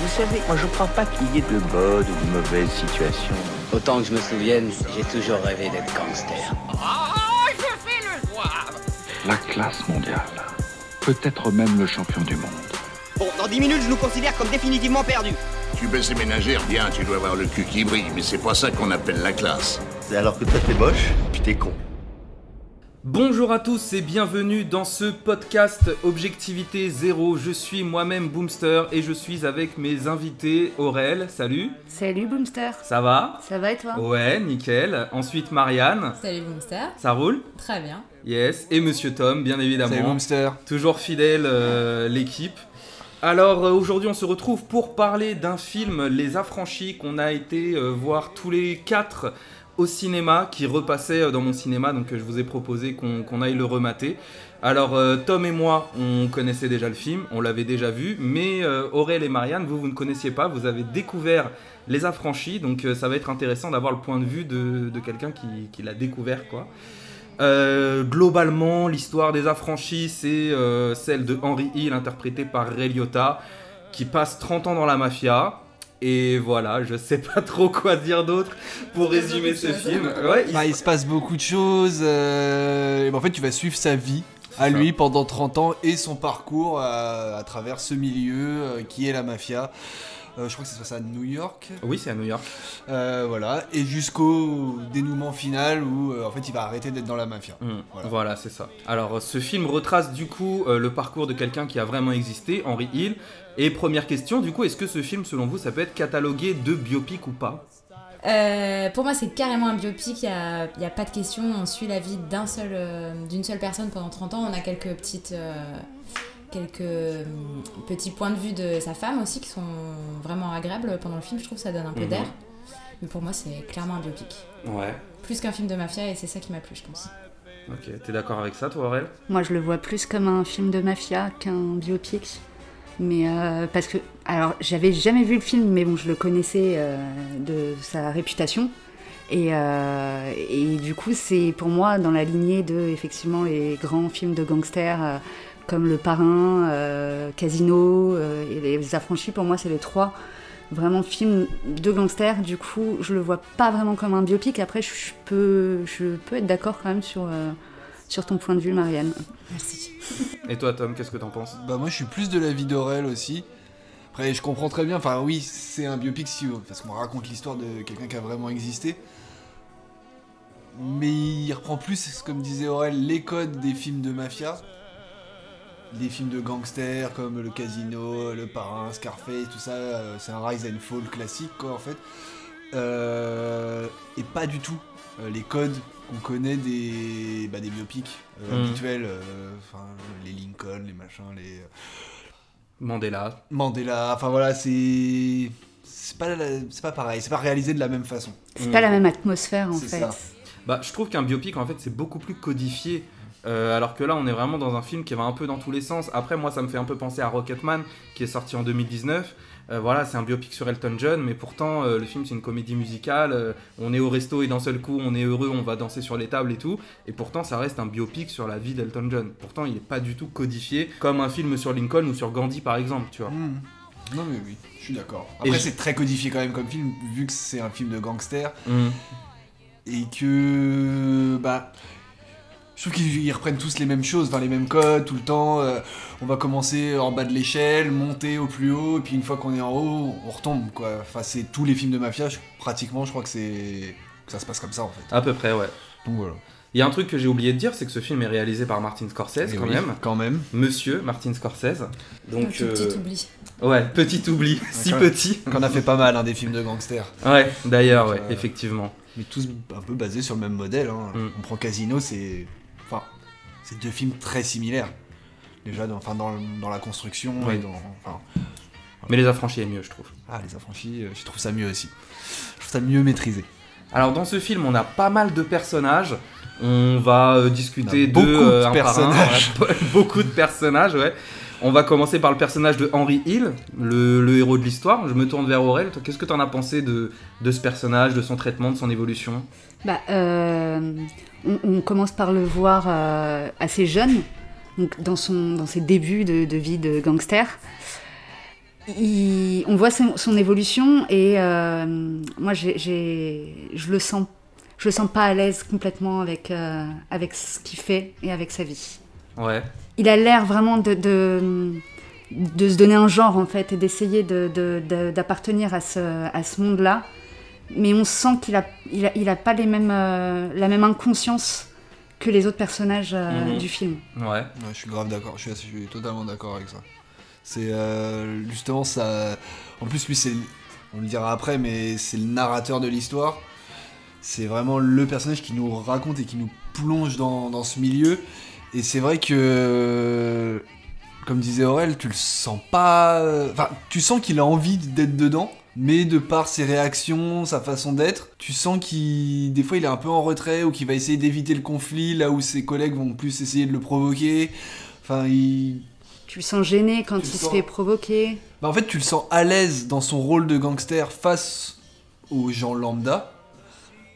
Vous savez, moi je crois pas qu'il y ait de bonnes ou de mauvaises situations. Autant que je me souvienne, j'ai toujours rêvé d'être gangster. La classe mondiale. Peut-être même le champion du monde. Bon, dans 10 minutes, je nous considère comme définitivement perdus. Tu baisses les ménagères, bien, tu dois avoir le cul qui brille, mais c'est pas ça qu'on appelle la classe. C'est alors que toi t'es moche, puis t'es con. Bonjour à tous et bienvenue dans ce podcast Objectivité Zéro. Je suis moi-même Boomster et je suis avec mes invités Aurel, salut. Salut Boomster. Ça va? Ça va et toi? Ouais, nickel. Ensuite Marianne, Salut Boomster. ça roule? Très bien. Yes. Et Monsieur Tom, bien évidemment. Salut Boomster. Toujours fidèle euh, l'équipe. Alors euh, aujourd'hui on se retrouve pour parler d'un film Les Affranchis qu'on a été euh, voir tous les quatre au cinéma, qui repassait euh, dans mon cinéma, donc euh, je vous ai proposé qu'on aille le remater. Alors euh, Tom et moi on connaissait déjà le film, on l'avait déjà vu, mais Aurel et Marianne, vous vous ne connaissiez pas, vous avez découvert Les Affranchis, donc ça va être intéressant d'avoir le point de vue de, quelqu'un qui, l'a découvert quoi. Globalement, l'histoire des affranchis, c'est celle de Henry Hill, interprété par Ray Liotta, qui passe 30 ans dans la mafia. Et voilà, je sais pas trop quoi dire d'autre pour résumer ce film. Ouais, il- Bah, il se passe beaucoup de choses. euh, et ben, en fait, tu vas suivre sa vie à ça. lui pendant 30 ans et son parcours euh, à travers ce milieu euh, qui est la mafia. Euh, je crois que ça se passe à New York. Oui, c'est à New York. Euh, voilà. Et jusqu'au dénouement final où euh, en fait il va arrêter d'être dans la mafia. Mm, Voilà. Voilà, c'est ça. Alors, ce film retrace du coup euh, le parcours de quelqu'un qui a vraiment existé, Henry Hill. Et première question, du coup, est-ce que ce film, selon vous, ça peut être catalogué de biopic ou pas? Euh, pour moi, c'est carrément un biopic. Il n'y a, il y a pas de question. On suit la vie seul, euh, d'une seule personne pendant 30 ans. On a quelques petites. euh, quelques euh, petits points de vue de sa femme aussi qui sont vraiment agréables pendant le film. Je trouve que ça donne un peu Mhm. d'air. Mais pour moi, c'est clairement un biopic. Ouais. Plus qu'un film de mafia et c'est ça qui m'a plu, je pense. Ok, t'es d'accord avec ça, toi, Aurel? Moi je le vois plus comme un film de mafia qu'un biopic. Mais euh, parce que, alors j'avais jamais vu le film, mais bon, je le connaissais euh, de sa réputation. Et, euh, et du coup, c'est pour moi dans la lignée de effectivement les grands films de gangsters euh, comme Le Parrain, euh, Casino euh, et Les Affranchis. Pour moi, c'est les trois vraiment films de gangsters. Du coup, je le vois pas vraiment comme un biopic. Après, je peux, je peux être d'accord quand même sur, euh, sur ton point de vue, Marianne. Merci. Et toi, Tom, qu'est-ce que t'en penses? Bah moi je suis plus de la vie d'Aurel aussi. Après je comprends très bien, enfin oui c'est un biopic si, parce qu'on raconte l'histoire de quelqu'un qui a vraiment existé. Mais il reprend plus, comme disait Aurel, les codes des films de mafia. Les films de gangsters comme le casino, le parrain, Scarface, tout ça, euh, c'est un rise and fall classique quoi en fait. Euh, et pas du tout euh, les codes qu'on connaît des, bah, des biopics euh, Mhm. habituels, euh, enfin les Lincoln, les machins, les Mandela. Mandela, enfin voilà, c'est c'est pas la- c'est pas pareil, c'est pas réalisé de la même façon. C'est pas la même atmosphère en C'est fait. ça. Bah, je trouve qu'un biopic, en fait, c'est beaucoup plus codifié. Euh, alors que là, on est vraiment dans un film qui va un peu dans tous les sens. Après, moi, ça me fait un peu penser à Rocketman, qui est sorti en 2019. Euh, voilà, c'est un biopic sur Elton John, mais pourtant, euh, le film, c'est une comédie musicale. On est au resto et d'un seul coup, on est heureux, on va danser sur les tables et tout. Et pourtant, ça reste un biopic sur la vie d'Elton John. Pourtant, il n'est pas du tout codifié comme un film sur Lincoln ou sur Gandhi, par exemple, tu vois. Mhm. Non mais oui, je suis d'accord. Après c'est très codifié quand même comme film, vu que c'est un film de gangster Mhm. et que bah je trouve qu'ils reprennent tous les mêmes choses, enfin les mêmes codes tout le temps. euh, on va commencer en bas de l'échelle, monter au plus haut, et puis une fois qu'on est en haut, on retombe quoi. Enfin c'est tous les films de mafia, je- pratiquement, je crois que c'est que ça se passe comme ça en fait. À peu près, ouais. Donc voilà. Il y a un truc que j'ai oublié de dire, c'est que ce film est réalisé par Martin Scorsese, Et quand oui, même. Quand même. Monsieur Martin Scorsese. Donc, petit euh, oubli. Ouais, petit oubli, si petit. Qu'on a fait pas mal hein, des films de gangsters. Ouais, d'ailleurs, ouais, Euh, effectivement. mais tous un peu basés sur le même modèle. hein. Mm. On prend Casino, c'est. C'est deux films très similaires. Déjà, dans, enfin, dans, dans la construction Oui. et dans. Enfin, Mais Les Affranchis est mieux, je trouve. ah, les affranchis, euh, je trouve ça mieux aussi. Je trouve ça mieux maîtrisé. Alors, dans ce film, on a pas mal de personnages. On va euh, discuter On a de beaucoup de un, personnages. beaucoup de personnages, ouais. On va commencer par le personnage de Henry Hill, le, le héros de l'histoire. Je me tourne vers Aurel. Qu'est-ce que tu en as pensé de, de ce personnage, de son traitement, de son évolution? Bah, euh, on, on commence par le voir euh, assez jeune, donc dans, son, dans ses débuts de, de vie de gangster. il- on voit son, son évolution et euh, moi, je le sens, je le sens pas à l'aise complètement avec avec ce qu'il fait et avec sa vie. Ouais. Il a l'air vraiment de, de de se donner un genre en fait et d'essayer de- de- de- d'appartenir à ce à ce monde-là, mais on sent qu'il a il a, il a pas les mêmes euh, la même inconscience que les autres personnages euh, Mhm. du film. Ouais. Ouais, je suis grave d'accord, je suis, je suis totalement d'accord avec ça. C'est euh, justement ça. En plus, lui, c'est. On le dira après, mais c'est le narrateur de l'histoire. C'est vraiment le personnage qui nous raconte et qui nous plonge dans, dans ce milieu. Et c'est vrai que. Comme disait Aurel, tu le sens pas. Enfin, tu sens qu'il a envie d'être dedans. Mais de par ses réactions, sa façon d'être, tu sens qu'il, des fois, il est un peu en retrait ou qu'il va essayer d'éviter le conflit là où ses collègues vont plus essayer de le provoquer. Enfin, il, Tu le sens gêné quand Tu il se sens- fait provoquer. bah, en fait, tu le sens à l'aise dans son rôle de gangster face aux gens lambda,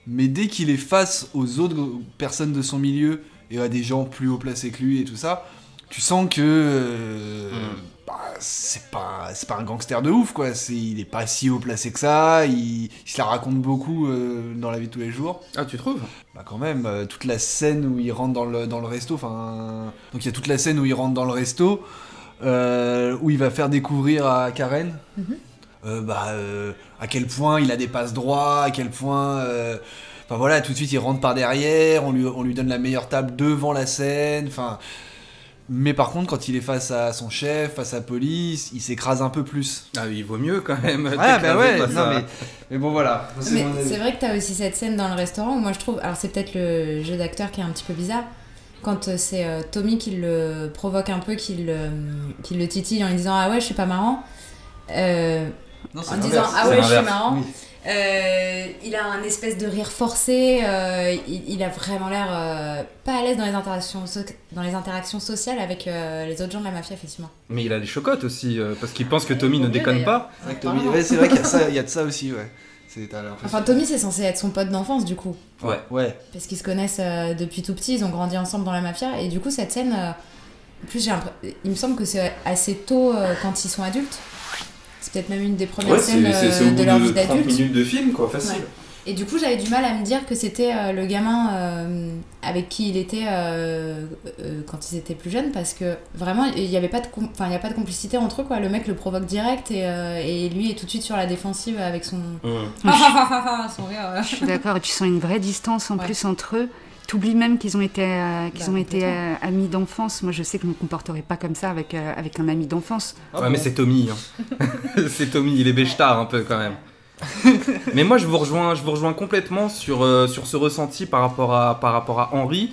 mais dès qu'il est face aux autres personnes de son milieu et à des gens plus haut placés que lui et tout ça, tu sens que euh, Mm. bah, c'est pas c'est pas un gangster de ouf quoi. C'est il est pas si haut placé que ça. Il, il se la raconte beaucoup euh, dans la vie de tous les jours. Ah, tu trouves? Bah quand même, euh, toute la scène où il rentre dans le, dans le resto, enfin... Donc il y a toute la scène où il rentre dans le resto, euh, où il va faire découvrir à Karen, Mhm. euh, bah, euh, à quel point il a des passes droits, à quel point... euh, Enfin voilà, tout de suite il rentre par derrière, on lui, on lui donne la meilleure table devant la scène, enfin... Mais par contre, quand il est face à son chef, face à la police, il s'écrase un peu plus. Ah, il vaut mieux quand même. Ouais, bah ouais, face non, à- mais, mais bon voilà. C'est vrai que t'as aussi cette scène dans le restaurant où moi je trouve. Alors c'est peut-être le jeu d'acteur qui est un petit peu bizarre. Quand euh, c'est euh, Tommy qui le provoque un peu, qui le, qui le titille en lui disant Ah ouais, je suis pas marrant. Euh, Non, en disant Ah ouais, je suis marrant. oui. Euh, il a un espèce de rire forcé. euh, il, il a vraiment l'air euh, pas à l'aise dans les interactions, so- dans les interactions sociales avec euh, les autres gens de la mafia, effectivement. Mais il a les chocottes aussi, euh, parce qu'il pense que Tommy ne déconne pas. C'est vrai, que Tommy- ouais, c'est vrai qu'il y a y de ça aussi, ouais. Enfin, Tommy, c'est censé être son pote d'enfance, du coup. Ouais. Ouais. parce qu'ils se connaissent euh, depuis tout petit, ils ont grandi ensemble dans la mafia, et du coup cette scène, euh, en plus j'ai il me semble que c'est assez tôt euh, quand ils sont adultes. C'est peut-être même une des premières scènes euh, de leur vie d'adulte. de film, quoi, Ouais. Et du coup j'avais du mal à me dire que c'était euh, le gamin euh, avec qui il était euh, euh, quand ils étaient plus jeunes, parce que vraiment il n'y avait pas de, enfin, il y a pas de complicité entre eux, quoi. Le mec le provoque direct, et, euh, et lui est tout de suite sur la défensive avec son... son rire. Je suis d'accord, et tu sens une vraie distance en Ouais. plus entre eux. T'oublies même qu'ils ont été, euh, qu'ils Bah, ont été complètement. euh, amis d'enfance. Moi, je sais que je me comporterais pas comme ça avec, euh, avec un ami d'enfance. ouais, mais c'est Tommy. hein. c'est Tommy, il est béchtard un peu quand même. mais moi, je vous rejoins, je vous rejoins complètement sur, euh, sur ce ressenti par rapport à, par rapport à Henri.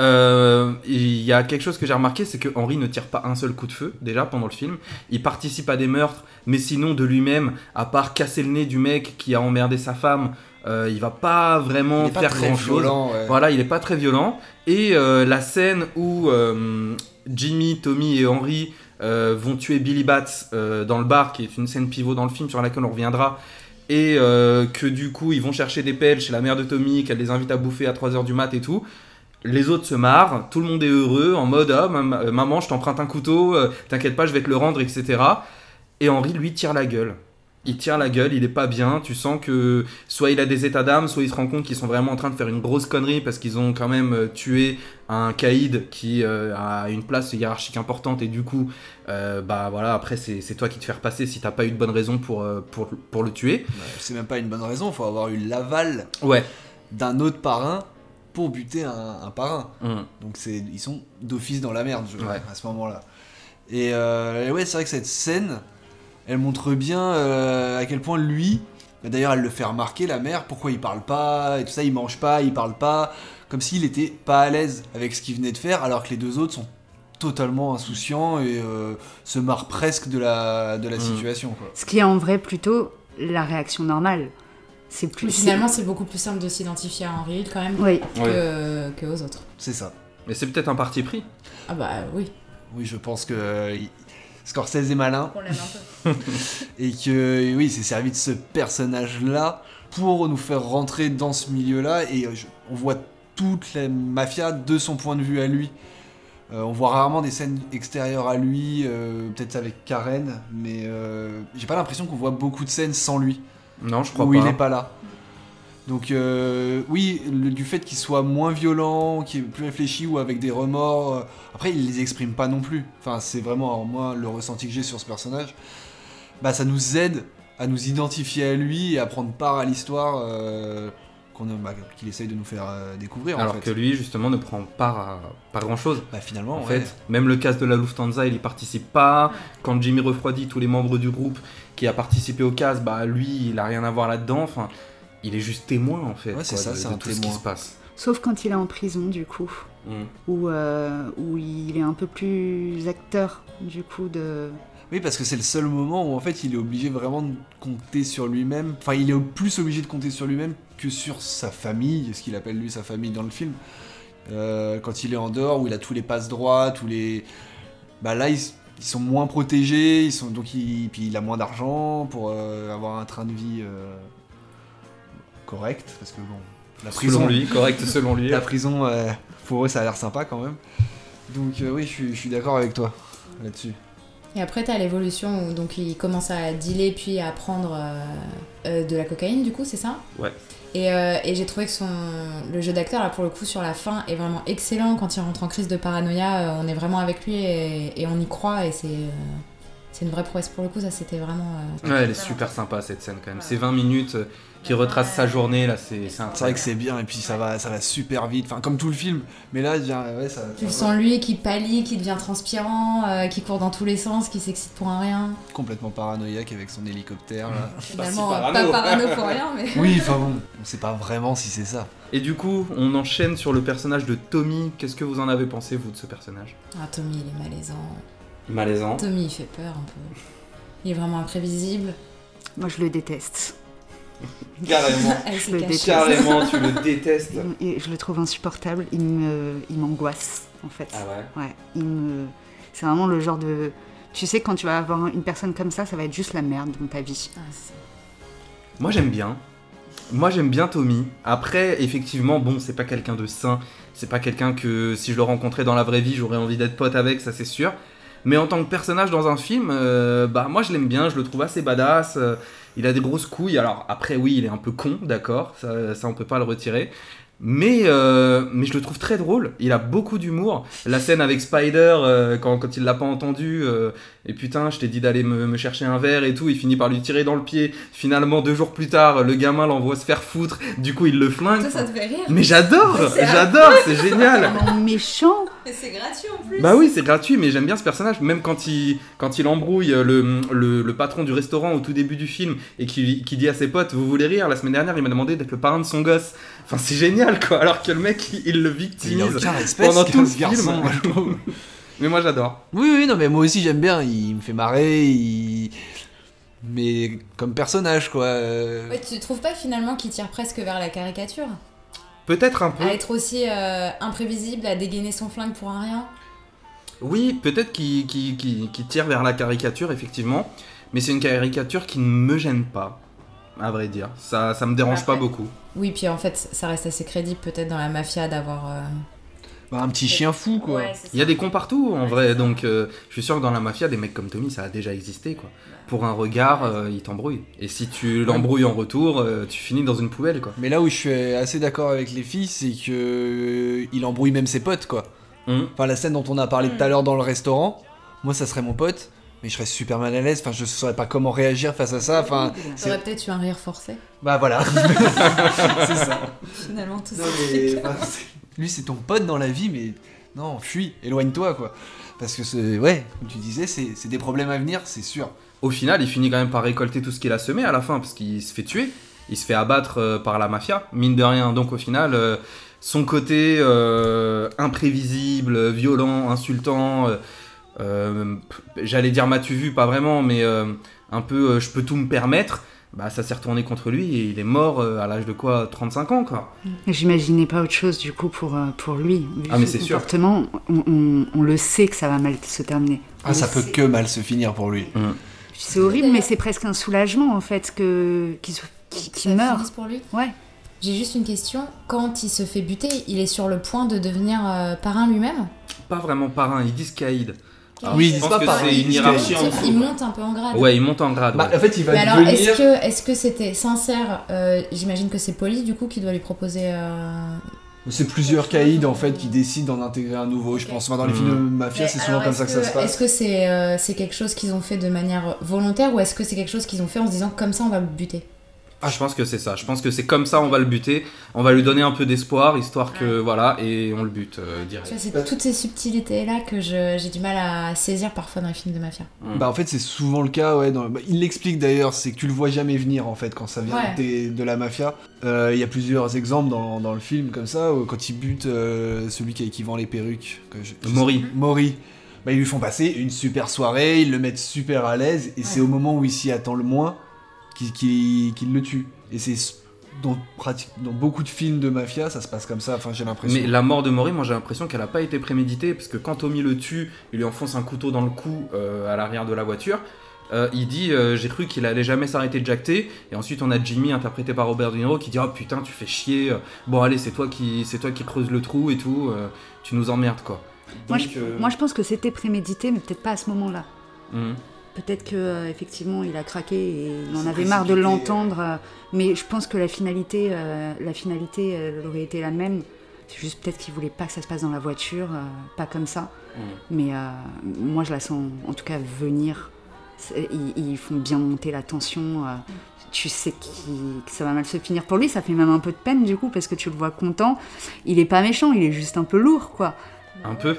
Euh, Il y a quelque chose que j'ai remarqué, c'est que Henri ne tire pas un seul coup de feu déjà pendant le film. Il participe à des meurtres, mais sinon de lui-même, à part casser le nez du mec qui a emmerdé sa femme, euh, il va pas vraiment pas faire très grand chose. violent, ouais. Voilà, il est pas très violent. Et euh, la scène où euh, Jimmy, Tommy et Henry vont tuer Billy Bats dans le bar, qui est une scène pivot dans le film sur laquelle on reviendra, et que du coup ils vont chercher des pelles chez la mère de Tommy, qu'elle les invite à bouffer à 3h du mat et tout. Les autres se marrent, tout le monde est heureux, en mode ah, mam- maman, je t'emprunte un couteau, t'inquiète pas, je vais te le rendre, etc. Et Henry lui tire la gueule. Il tire la gueule, il est pas bien. Tu sens que soit il a des états d'âme, soit il se rend compte qu'ils sont vraiment en train de faire une grosse connerie parce qu'ils ont quand même euh, tué un caïd qui euh, a une place hiérarchique importante et du coup, euh, bah voilà, après c'est c'est toi qui te fais repasser si t'as pas eu de bonne raison pour, pour, pour le tuer. Bah, c'est même pas une bonne raison, faut avoir eu l'aval Ouais. d'un autre parrain pour buter un, un parrain. Hum. Donc c'est, ils sont d'office dans la merde je- Ouais. à ce moment-là. Et euh, ouais, c'est vrai que cette scène, elle montre bien euh, à quel point lui, bah, d'ailleurs elle le fait remarquer, la mère, pourquoi il parle pas, et tout ça, il mange pas, il parle pas, comme s'il était pas à l'aise avec ce qu'il venait de faire, alors que les deux autres sont totalement insouciants et euh, se marrent presque de la, de la Mm. situation. Quoi. Ce qui est en vrai plutôt la réaction normale. C'est plus. Mais finalement, c'est beaucoup plus simple de s'identifier à Henry Hill quand même Oui. que, que aux autres. C'est ça. Mais c'est peut-être un parti pris. Ah bah oui. Oui, je pense que euh, Scorsese est malin. On l'aime un peu. et que oui, c'est servi de ce personnage-là pour nous faire rentrer dans ce milieu-là et euh, je- on voit toute la mafia de son point de vue à lui. Euh, on voit rarement des scènes extérieures à lui, euh, peut-être avec Karen, mais euh, j'ai pas l'impression qu'on voit beaucoup de scènes sans lui, Non, je crois où pas. il est pas là. Donc euh, oui, le- du fait qu'il soit moins violent, qu'il est plus réfléchi ou avec des remords, euh, après il les exprime pas non plus. Enfin c'est vraiment alors, moi le ressenti que j'ai sur ce personnage. Bah ça nous aide à nous identifier à lui et à prendre part à l'histoire euh, qu'on a- bah, qu'il essaye de nous faire découvrir en Alors fait. que lui, justement, ne prend part à pas grand chose. Bah finalement, En ouais. fait, même le casse de la Lufthansa, il y participe pas. Quand Jimmy refroidit tous les membres du groupe qui a participé au casse, bah lui, il a rien à voir là-dedans. Enfin, il est juste témoin en fait. Ouais, c'est quoi, ça, de, c'est de un tout ce qui témoin. se passe. Sauf quand il est en prison, du coup, Mm. où, euh, où il est un peu plus acteur, du coup, de... Oui, parce que c'est le seul moment où en fait il est obligé vraiment de compter sur lui-même. Enfin, il est plus obligé de compter sur lui-même que sur sa famille, ce qu'il appelle lui sa famille dans le film. Euh, quand il est en dehors, où il a tous les passes droits, tous les. Bah là, ils, ils sont moins protégés, ils sont donc il, puis il a moins d'argent pour euh, avoir un train de vie euh, correct, parce que bon, la prison, Selon lui, correct selon lui. la prison, euh, pour eux, ça a l'air sympa quand même. Donc euh, oui, je suis, je suis d'accord avec toi là-dessus. Et après, t'as l'évolution où donc il commence à dealer puis à prendre euh, euh, de la cocaïne, du coup, c'est ça? Ouais. Et, euh, et j'ai trouvé que son, le jeu d'acteur, là, pour le coup, sur la fin, est vraiment excellent. Quand il rentre en crise de paranoïa, euh, on est vraiment avec lui et, et on y croit. Et c'est euh, c'est une vraie prouesse pour le coup, ça, c'était vraiment. euh, Ouais, elle est super sympa cette scène quand même. C'est 20 minutes euh, qui retrace sa journée là, c'est c'est C'est vrai que c'est bien et puis ça va, ça va super vite, enfin comme tout le film. Mais là, il y a- ouais, ça. Tu le sens lui qui pâlit, qui devient transpirant, euh, qui court dans tous les sens, qui s'excite pour un rien. complètement paranoïaque avec son hélicoptère. Là. Finalement, si euh, parano. pas parano pour rien, mais. oui, enfin bon, on sait pas vraiment si c'est ça. Et du coup, on enchaîne sur le personnage de Tommy. Qu'est-ce que vous en avez pensé vous de ce personnage? Ah, Tommy, il est malaisant. Malaisant. Tommy, il fait peur un peu. Il est vraiment imprévisible. Moi, je le déteste. Carrément. Je le déteste. Carrément, tu le détestes. Et je le trouve insupportable. Il me, il m'angoisse, en fait. Ah ouais. Ouais, il me... C'est vraiment le genre de... Tu sais, quand tu vas avoir une personne comme ça, ça va être juste la merde dans ta vie. Ah. Moi j'aime bien. Moi j'aime bien Tommy. Après, effectivement, bon, c'est pas quelqu'un de sain. C'est pas quelqu'un que si je le rencontrais dans la vraie vie, j'aurais envie d'être pote avec, ça c'est sûr. Mais en tant que personnage dans un film, euh, bah moi je l'aime bien, je le trouve assez badass. euh, il a des grosses couilles. Alors après, oui, il est un peu con, d'accord, ça, ça on peut pas le retirer. Mais, euh, mais je le trouve très drôle, il a beaucoup d'humour. La scène avec Spider, euh, quand, quand il l'a pas entendu, euh, et putain, je t'ai dit d'aller me, me chercher un verre et tout, il finit par lui tirer dans le pied. Finalement, deux jours plus tard, le gamin l'envoie se faire foutre, du coup il le flingue. Toi, ça te fait rire Mais j'adore, C'est j'adore, c'est génial. Méchant Mais c'est gratuit en plus Bah oui, c'est gratuit, mais j'aime bien ce personnage. Même quand il, quand il embrouille le, le, le patron du restaurant au tout début du film et qui, qui dit à ses potes Vous voulez rire La semaine dernière, il m'a demandé d'être le parrain de son gosse. Enfin, c'est génial quoi. Alors que le mec, il, il le Il a victimise pendant tout le garçon, film. moi, je trouve. mais moi, j'adore. Oui, oui, non, mais moi aussi j'aime bien. Il me fait marrer. il- Mais comme personnage, quoi. euh, Ouais, tu trouves pas finalement qu'il tire presque vers la caricature? Peut-être un peu. À être aussi euh, imprévisible, à dégainer son flingue pour un rien Oui, peut-être qu'il tire vers la caricature, effectivement. Mais c'est une caricature qui ne me gêne pas, à vrai dire. Ça, ça me dérange pas beaucoup. Oui, puis en fait, ça reste assez crédible peut-être dans la mafia d'avoir. euh, bah, un petit chien fou, quoi. Il y a des cons partout en vrai, donc euh, je suis sûr que dans la mafia, des mecs comme Tommy, ça a déjà existé quoi. Pour un regard, euh, il t'embrouille. Et si tu l'embrouilles en retour, euh, tu finis dans une poubelle quoi. Mais là où je suis assez d'accord avec les filles, c'est que il embrouille même ses potes, quoi. Hum. Enfin, la scène dont on a parlé tout à l'heure dans le restaurant, moi ça serait mon pote, mais je serais super mal à l'aise. Enfin, je saurais pas comment réagir face à ça. Enfin, T'aurais peut-être eu un rire forcé. bah voilà. c'est ça. Finalement, tout Non, ça. mais, lui, c'est ton pote dans la vie, mais non, fuis, éloigne-toi, quoi. Parce que c'est, ouais, comme tu disais, c'est c'est des problèmes à venir, c'est sûr. Au final, il finit quand même par récolter tout ce qu'il a semé à la fin, parce qu'il se fait tuer, il se fait abattre euh, par la mafia, mine de rien. Donc au final, euh, son côté euh, imprévisible, violent, insultant, j'allais dire m'as-tu vu, pas vraiment, mais un peu je peux tout me permettre, bah ça s'est retourné contre lui et il est mort euh, à l'âge de quoi 35 ans quoi. J'imaginais pas autre chose du coup pour, euh, pour lui. Ah, mais c'est sûr. comportement, on, on- on le sait que ça va mal se terminer. On Ah, ça peut sait. que mal se finir pour lui. C'est horrible, mais c'est presque un soulagement en fait que qu'il meure. finisse pour lui Ouais. J'ai juste une question. Quand il se fait buter, il est sur le point de devenir euh, parrain lui-même? Pas vraiment parrain, ils disent caïd. Oui, je pense pas que c'est une hiérarchie en caïd. dessous. Il monte un peu en grade. Ouais, il monte en grade. Bah, ouais. en fait, il va Mais alors, devenir. est-ce que est-ce que c'était sincère euh, J'imagine que c'est Poli du coup qui doit lui proposer. euh, C'est plusieurs caïds en fait qui décident d'en intégrer un nouveau, je pense. Enfin, dans les Mhm. films de mafia, c'est souvent comme ça que est-ce ça se passe. Est-ce que c'est euh, c'est quelque chose qu'ils ont fait de manière volontaire ou est-ce que c'est quelque chose qu'ils ont fait en se disant comme ça on va le buter? Ah, je pense que c'est ça. Je pense que c'est comme ça on va le buter. On va lui donner un peu d'espoir, histoire que voilà, et on le bute euh, Tu direct. vois, c'est toutes ces subtilités là que je- j'ai du mal à saisir parfois dans les films de mafia. Bah en fait c'est souvent le cas ouais. dans- bah, il l'explique d'ailleurs, c'est que tu le vois jamais venir en fait quand ça vient Ouais. des- de la mafia. Euh, Il y a plusieurs exemples dans, dans le film comme ça où quand il bute euh, celui qui, qui vend les perruques. Que je- je sais- Maury. Maury. Bah, ils lui font passer une super soirée, ils le mettent super à l'aise et c'est au moment où il s'y attend le moins qu'il le tue. Et c'est dans, beaucoup de films de mafia ça se passe comme ça, enfin j'ai l'impression. Mais la mort de Maury, moi j'ai l'impression qu'elle a pas été préméditée, parce que quand Tommy le tue, il lui enfonce un couteau dans le cou euh, à l'arrière de la voiture. euh, il dit euh, j'ai cru qu'il allait jamais s'arrêter de jacter et ensuite on a Jimmy interprété par Robert De Niro qui dit oh putain tu fais chier bon allez c'est toi qui c'est toi qui creuse le trou et tout euh, tu nous emmerdes quoi Moi, je, euh, moi, je pense que c'était prémédité, mais peut-être pas à ce moment-là. mhm. Peut-être que euh, effectivement il a craqué et il en avait marre de l'entendre. euh, mais je pense que la finalité, euh, la finalité elle aurait été la même. C'est juste peut-être qu'il voulait pas que ça se passe dans la voiture, euh, pas comme ça. Mhm. Mais euh, moi je la sens en tout cas venir. Ils, ils font bien monter la tension. euh, tu sais que ça va mal se finir pour lui. Ça fait même un peu de peine du coup parce que tu le vois content. Il est pas méchant, il est juste un peu lourd quoi. un peu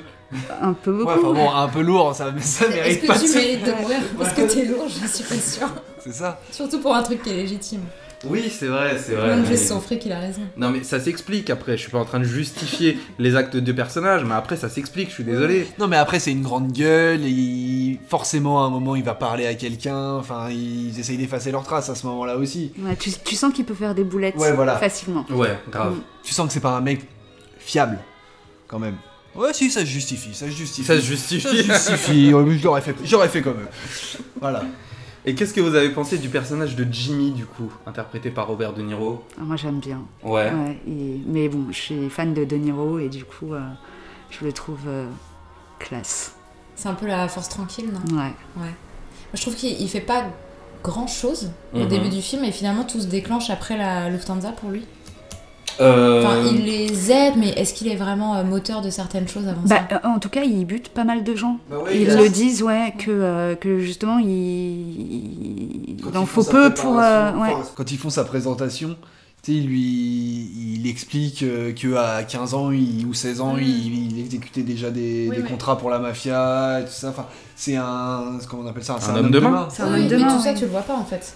Un peu beaucoup. Ouais, enfin bon, un peu lourd, ça, ça Est-ce mérite que pas tu de se- mérites de mourir parce que t'es lourd Je suis pas sûre. C'est ça. Surtout pour un truc qui est légitime. oui c'est vrai c'est vrai Même juste son fric, il a raison. non mais ça s'explique après je suis pas en train de justifier les actes de personnages mais après ça s'explique je suis désolé Non mais après c'est une grande gueule et il- forcément à un moment il va parler à quelqu'un, enfin ils essayent d'effacer leurs traces à ce moment-là aussi. Ouais, tu, tu sens qu'il peut faire des boulettes Ouais, voilà. facilement. ouais grave. Tu sens que c'est pas un mec fiable quand même. Ouais si ça se justifie, ça se justifie. ça se justifie Ça se justifie, Ouais, je l'aurais fait, j'aurais fait comme eux. Voilà. Et qu'est-ce que vous avez pensé du personnage de Jimmy, du coup, interprété par Robert De Niro? Ah, moi j'aime bien. Ouais. Ouais, et- mais bon, je suis fan de De Niro et du coup, euh, je le trouve euh, classe. C'est un peu la force tranquille, non? Ouais. Moi, je trouve qu'il il fait pas grand chose au Mhm. début du film et finalement tout se déclenche après la Lufthansa pour lui. Euh, Enfin, il les aide, mais est-ce qu'il est vraiment euh, moteur de certaines choses avant Bah, ça euh, en tout cas, il bute pas mal de gens. Bah ouais, Ils le disent, ouais, que, euh, que justement, il, il, en faut peu pour. euh, ouais. Quand ils font sa présentation, tu sais, il lui il explique euh, qu'à 15 ans il- ou 16 ans, Mm. il, il exécutait déjà des, Oui, des oui. contrats pour la mafia et tout ça. Enfin, c'est un. Comment on appelle ça C'est Un homme de main. C'est un Oui, homme de mais main, tout ça, tu le vois pas en fait.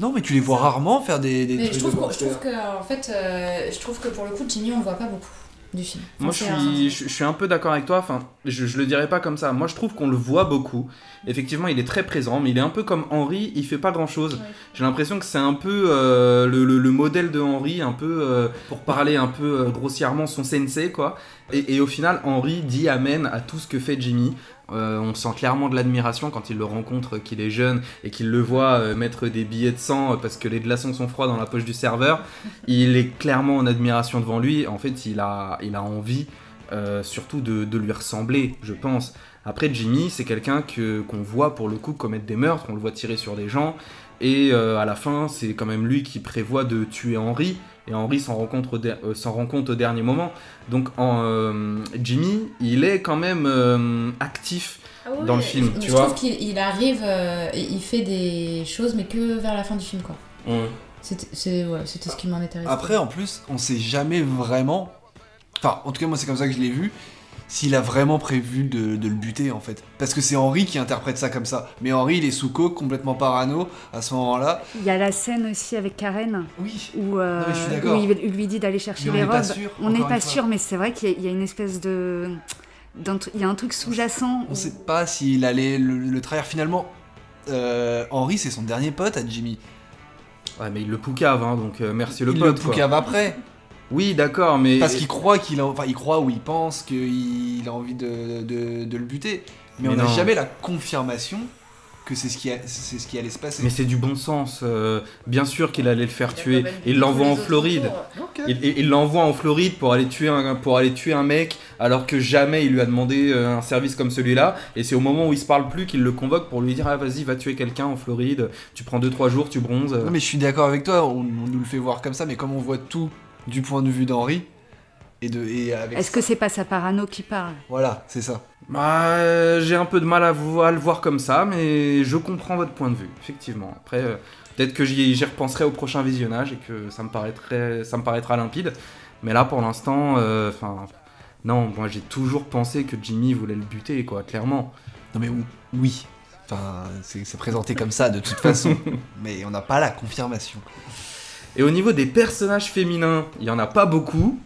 Non, mais tu les vois rarement faire des, des Mais trucs je trouve, de que, je trouve que, en fait, euh, je trouve que pour le coup, Jimmy, on le voit pas beaucoup du film. Moi, je suis, je, je suis un peu d'accord avec toi. Enfin, je, je le dirais pas comme ça. Moi, je trouve qu'on le voit beaucoup. Effectivement, il est très présent, mais il est un peu comme Henry. Il fait pas grand chose. Ouais. J'ai l'impression que c'est un peu euh, le, le- le modèle de Henry, un peu euh, pour parler un peu euh, grossièrement son sensei, quoi. Et, et au final, Henry dit amen à tout ce que fait Jimmy. Euh, on sent clairement de l'admiration quand il le rencontre, qu'il est jeune et qu'il le voit euh, mettre des billets de sang euh, parce que les glaçons sont froids dans la poche du serveur. Il est clairement en admiration devant lui. En fait, il a, il a envie euh, surtout de, de lui ressembler, je pense. Après, Jimmy, c'est quelqu'un que qu'on voit pour le coup commettre des meurtres, on le voit tirer sur des gens, et à la fin, c'est quand même lui qui prévoit de tuer Henry, et Henry s'en rend compte au, der- euh, s'en rend compte au dernier moment. Donc, en, euh, Jimmy, il est quand même euh, actif Ah ouais, dans le film, je, tu je vois. trouve qu'il il arrive, euh, il fait des choses, mais que vers la fin du film, quoi. C'était ouais, ce qui m'en était resté. Après, en plus, on sait jamais vraiment. Enfin, en tout cas, moi, c'est comme ça que je l'ai vu. S'il a vraiment prévu de, de le buter, en fait. Parce que c'est Henri qui interprète ça comme ça. Mais Henri, il est sous coke, complètement parano à ce moment-là. Il y a la scène aussi avec Karen Oui. où, euh, Non, mais je suis où d'accord. il, il lui dit d'aller chercher Mais on les n'est pas robes. sûr, on n'est pas sûr, mais c'est vrai qu'il y, a- il y a une espèce de. Il y a un truc sous-jacent. On où- sait pas s'il allait le, le trahir finalement. Euh, Henri, c'est son dernier pote à Jimmy. Ouais, mais il le poucave, hein, donc euh, merci le il pote. le quoi. poucave après. Oui, d'accord, mais. Parce qu'il croit qu'il a, enfin, il croit ou il pense qu'il a envie de, de- de le buter. Mais, Mais on n'a jamais la confirmation que c'est ce qui a- c'est ce qui allait se passer. Mais c'est du bon sens. euh, bien sûr qu'il allait le faire tuer. Il l'envoie en Floride. Il, il- il l'envoie en Floride pour aller tuer un pour aller tuer un mec alors que jamais il lui a demandé euh, un service comme celui-là. Et c'est au moment où il se parle plus qu'il le convoque pour lui dire ah vas-y va tuer quelqu'un en Floride. Tu prends 2-3 jours, tu bronzes. Non, mais je suis d'accord avec toi, on, on nous le fait voir comme ça, mais comme on voit tout du point de vue d'Henri, et de. Et avec Est-ce que c'est pas sa parano qui parle? Voilà, c'est ça. Bah, euh, j'ai un peu de mal à, vous- à le voir comme ça, mais je comprends votre point de vue, effectivement. Après, euh, peut-être que j'y j'y repenserai au prochain visionnage et que ça me, paraîtrait, ça me paraîtra limpide. Mais là, pour l'instant, euh, enfin, non, moi j'ai toujours pensé que Jimmy voulait le buter, quoi, clairement. Non, mais ou- oui. Enfin, c'est c'est présenté comme ça de toute façon, mais on n'a pas la confirmation. Et au niveau des personnages féminins, il y en a pas beaucoup.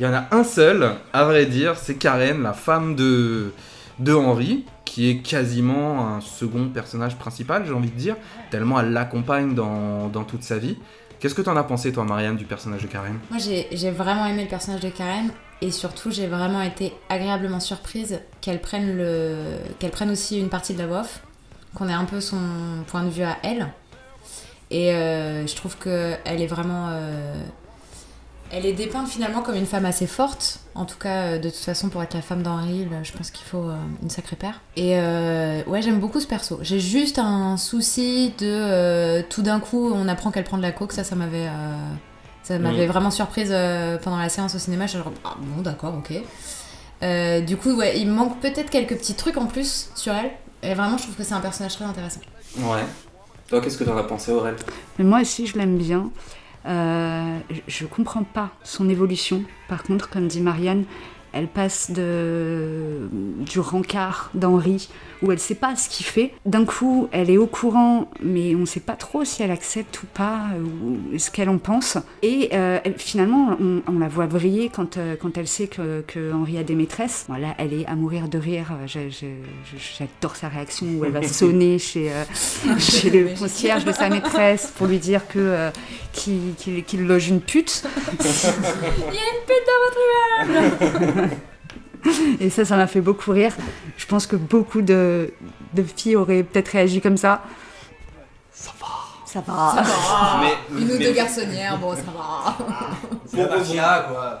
Il y en a un seul, à vrai dire, c'est Karen, la femme de, de Henry, qui est quasiment un second personnage principal, j'ai envie de dire, tellement elle l'accompagne dans, dans toute sa vie. Qu'est-ce que t'en as pensé, toi, Marianne, du personnage de Karen? Moi, j'ai vraiment aimé le personnage de Karen et surtout, j'ai vraiment été agréablement surprise qu'elle prenne, le... qu'elle prenne aussi une partie de la voix off, qu'on ait un peu son point de vue à elle. Et euh, je trouve qu'elle est vraiment. euh, Elle est dépeinte finalement comme une femme assez forte. En tout cas, euh, de toute façon, pour être la femme d'Henri, je pense qu'il faut une sacrée paire. Et euh, ouais, j'aime beaucoup ce perso. J'ai juste un souci de tout d'un coup, on apprend qu'elle prend de la coke. Ça, ça m'avait. ça m'avait Mhm. vraiment surprise pendant la séance au cinéma. Je suis genre, ah bon, d'accord, ok. Euh, du coup, ouais, il manque peut-être quelques petits trucs en plus sur elle. Et vraiment, je trouve que c'est un personnage très intéressant. Ouais. Toi, qu'est-ce que t'en as pensé, Aurel? Mais moi aussi, je l'aime bien. Euh, je comprends pas son évolution. Par contre, comme dit Marianne, elle passe de, du rencard d'Henri, où elle sait pas ce qu'il fait. D'un coup, elle est au courant, mais on sait pas trop si elle accepte ou pas, ou ce qu'elle en pense. Et euh, elle- finalement, on, on la voit briller quand, euh, quand elle sait que, que Henri a des maîtresses. Voilà, elle est à mourir de rire. J'adore sa réaction où elle va sonner chez, euh, chez le concierge de sa maîtresse pour lui dire que euh, qu'il loge une pute. Il y a une pute dans votre immeuble Et ça, ça m'a fait beaucoup rire. Je pense que beaucoup de, de filles auraient peut-être réagi comme ça. Ça va. Ça va. Ça va. Mais- Une ou deux garçonnières, bon, ça va. C'est la mafia, quoi.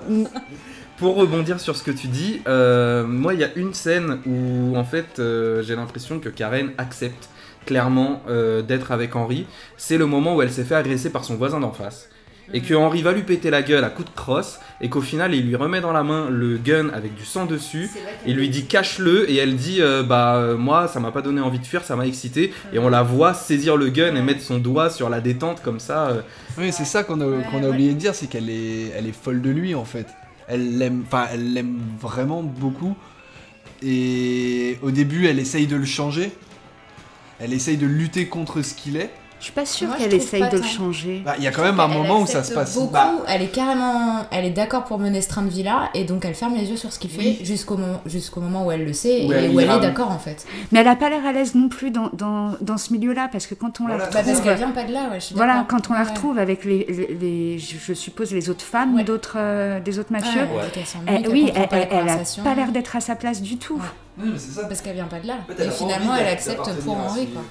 Pour rebondir sur ce que tu dis, euh, moi il y a une scène où en fait euh, j'ai l'impression que Karen accepte clairement euh, d'être avec Henri. C'est le moment où elle s'est fait agresser par son voisin d'en face. Et que Henri va lui péter la gueule à coups de crosse, et qu'au final il lui remet dans la main le gun avec du sang dessus, il lui dit cache-le, et elle dit euh, bah euh, moi ça m'a pas donné envie de fuir, ça m'a excité, et on la voit saisir le gun et mettre son doigt sur la détente comme ça. euh, Oui, c'est ça qu'on a, qu'on a oublié de dire, c'est qu'elle est, elle est folle de lui en fait. Elle l'aime, enfin, elle l'aime vraiment beaucoup. Et au début, elle essaye de le changer. Elle essaye de lutter contre ce qu'il est. Je suis pas sûre qu'elle essaye de le changer. Bah, il y a quand même un moment où ça se passe. Beaucoup, Bah, elle est carrément, elle est d'accord pour mener ce train de vie là, et donc elle ferme les yeux sur ce qu'il fait jusqu'au moment, jusqu'au moment où elle le sait Où et elle où elle est d'accord en fait. Mais elle a pas l'air à l'aise non plus dans, dans, dans ce milieu-là, parce que quand on Voilà. la Bah, retrouve... parce qu'elle vient pas de là, ouais. Je Voilà, quand on la retrouve avec les, les, les- je suppose, les autres femmes Ouais. d'autres, euh, des autres mafieux, elle- oui, elle, elle- elle a pas l'air d'être à sa place du tout. Ouais. oui, mais c'est ça. Parce qu'elle vient pas de là. Et finalement, elle accepte pour Henri quoi.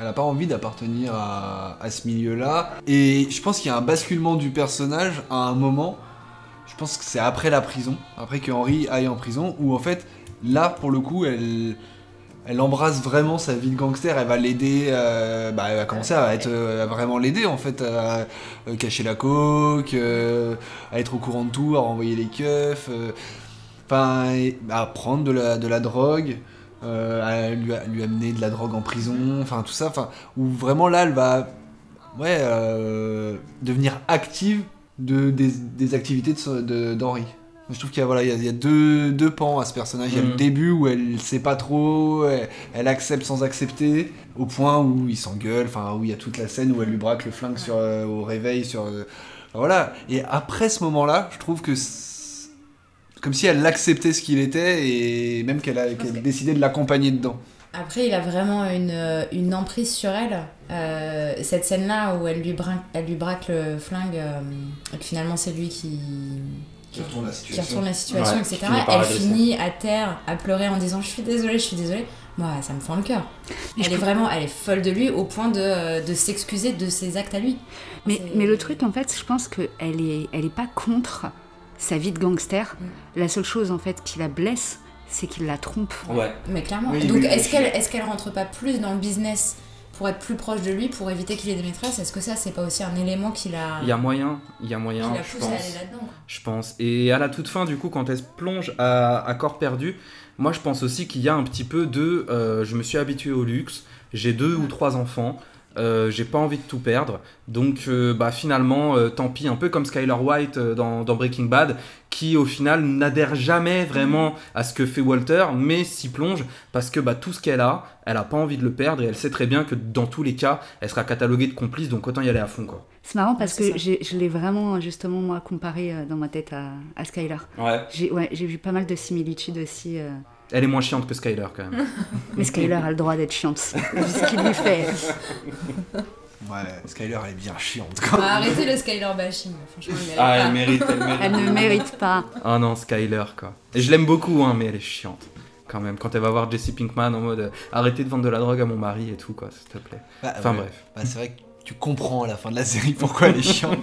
Elle a pas envie d'appartenir à, ce milieu-là. Et je pense qu'il y a un basculement du personnage à un moment. Je pense que c'est après la prison, après que Henri aille en prison, où en fait, là, pour le coup, elle, embrasse vraiment sa vie de gangster. Elle va l'aider, euh, bah, elle va commencer à être euh, vraiment l'aider en fait, à euh, cacher la coke, euh, à être au courant de tout, à renvoyer les keufs, à prendre de la drogue euh, à lui, amener de la drogue en prison, enfin tout ça, enfin où vraiment là elle va ouais euh, devenir active de des, des activités de ce- de d'Henri. Je trouve qu'il y a voilà il y a, il y a deux, deux pans à ce personnage. Il y a le début où elle sait pas trop, elle, elle accepte sans accepter, au point où il s'engueule, enfin où il y a toute la scène où elle lui braque le flingue sur euh, au réveil sur euh, voilà. Et après ce moment-là, je trouve que comme si elle acceptait ce qu'il était et même qu'elle a qu'elle décidait de l'accompagner dedans. Après, il a vraiment une, euh, une emprise sur elle. Euh, cette scène-là où elle lui, elle lui braque le flingue, euh, et que finalement c'est lui qui, Qui retourne la qui retourne la situation, Ouais, etc. finit Elle finit à terre à pleurer en disant Je suis désolée, je suis désolée. Moi, ça me fend le cœur. Elle est peux- vraiment, elle est folle de lui au point de, de s'excuser de ses actes à lui. Mais, mais le truc, en fait, je pense qu'elle est, elle est pas contre sa vie de gangster. La seule chose, en fait, qui la blesse, c'est qu'il la trompe. Ouais. Mais clairement. Oui, Donc, oui, est-ce qu'elle est qu'elle rentre pas plus dans le business pour être plus proche de lui, pour éviter qu'il ait des maîtresses? Est-ce que ça, c'est pas aussi un élément qui la, Il y a moyen, il y a qui moyen, la je pousse à pense. aller là-dedans Je pense. Et à la toute fin, du coup, quand elle se plonge à, à corps perdu, moi je pense aussi qu'il y a un petit peu de euh, je me suis habitué au luxe, j'ai deux ou trois enfants, euh, j'ai pas envie de tout perdre. Donc euh, bah, finalement, euh, tant pis, un peu comme Skylar White euh, dans, dans Breaking Bad, qui au final n'adhère jamais vraiment à ce que fait Walter, mais s'y plonge parce que bah, tout ce qu'elle a, elle a pas envie de le perdre et elle sait très bien que dans tous les cas, elle sera cataloguée de complice, donc autant y aller à fond quoi. C'est marrant parce que je l'ai vraiment, justement, moi, comparé euh, dans ma tête à, à Skylar. Ouais. J'ai ouais, j'ai vu pas mal de similitudes aussi. Elle est moins chiante que Skylar quand même. Mais Skylar a le droit d'être chiante, vu ce qu'il lui fait. Ouais, Skyler, elle est bien chiante, quoi. Bah, Arrêtez le Skyler bashing, franchement, il mérite Ah, pas. elle mérite, elle mérite. Elle ne mérite pas. Ah non, Skyler, quoi. Et je l'aime beaucoup, hein, mais elle est chiante. Quand même, quand elle va voir Jesse Pinkman en mode euh, arrêtez de vendre de la drogue à mon mari et tout, quoi, s'il te plaît. Bah, Enfin ouais. bref. Bah, c'est vrai que tu comprends à la fin de la série pourquoi elle est chiante.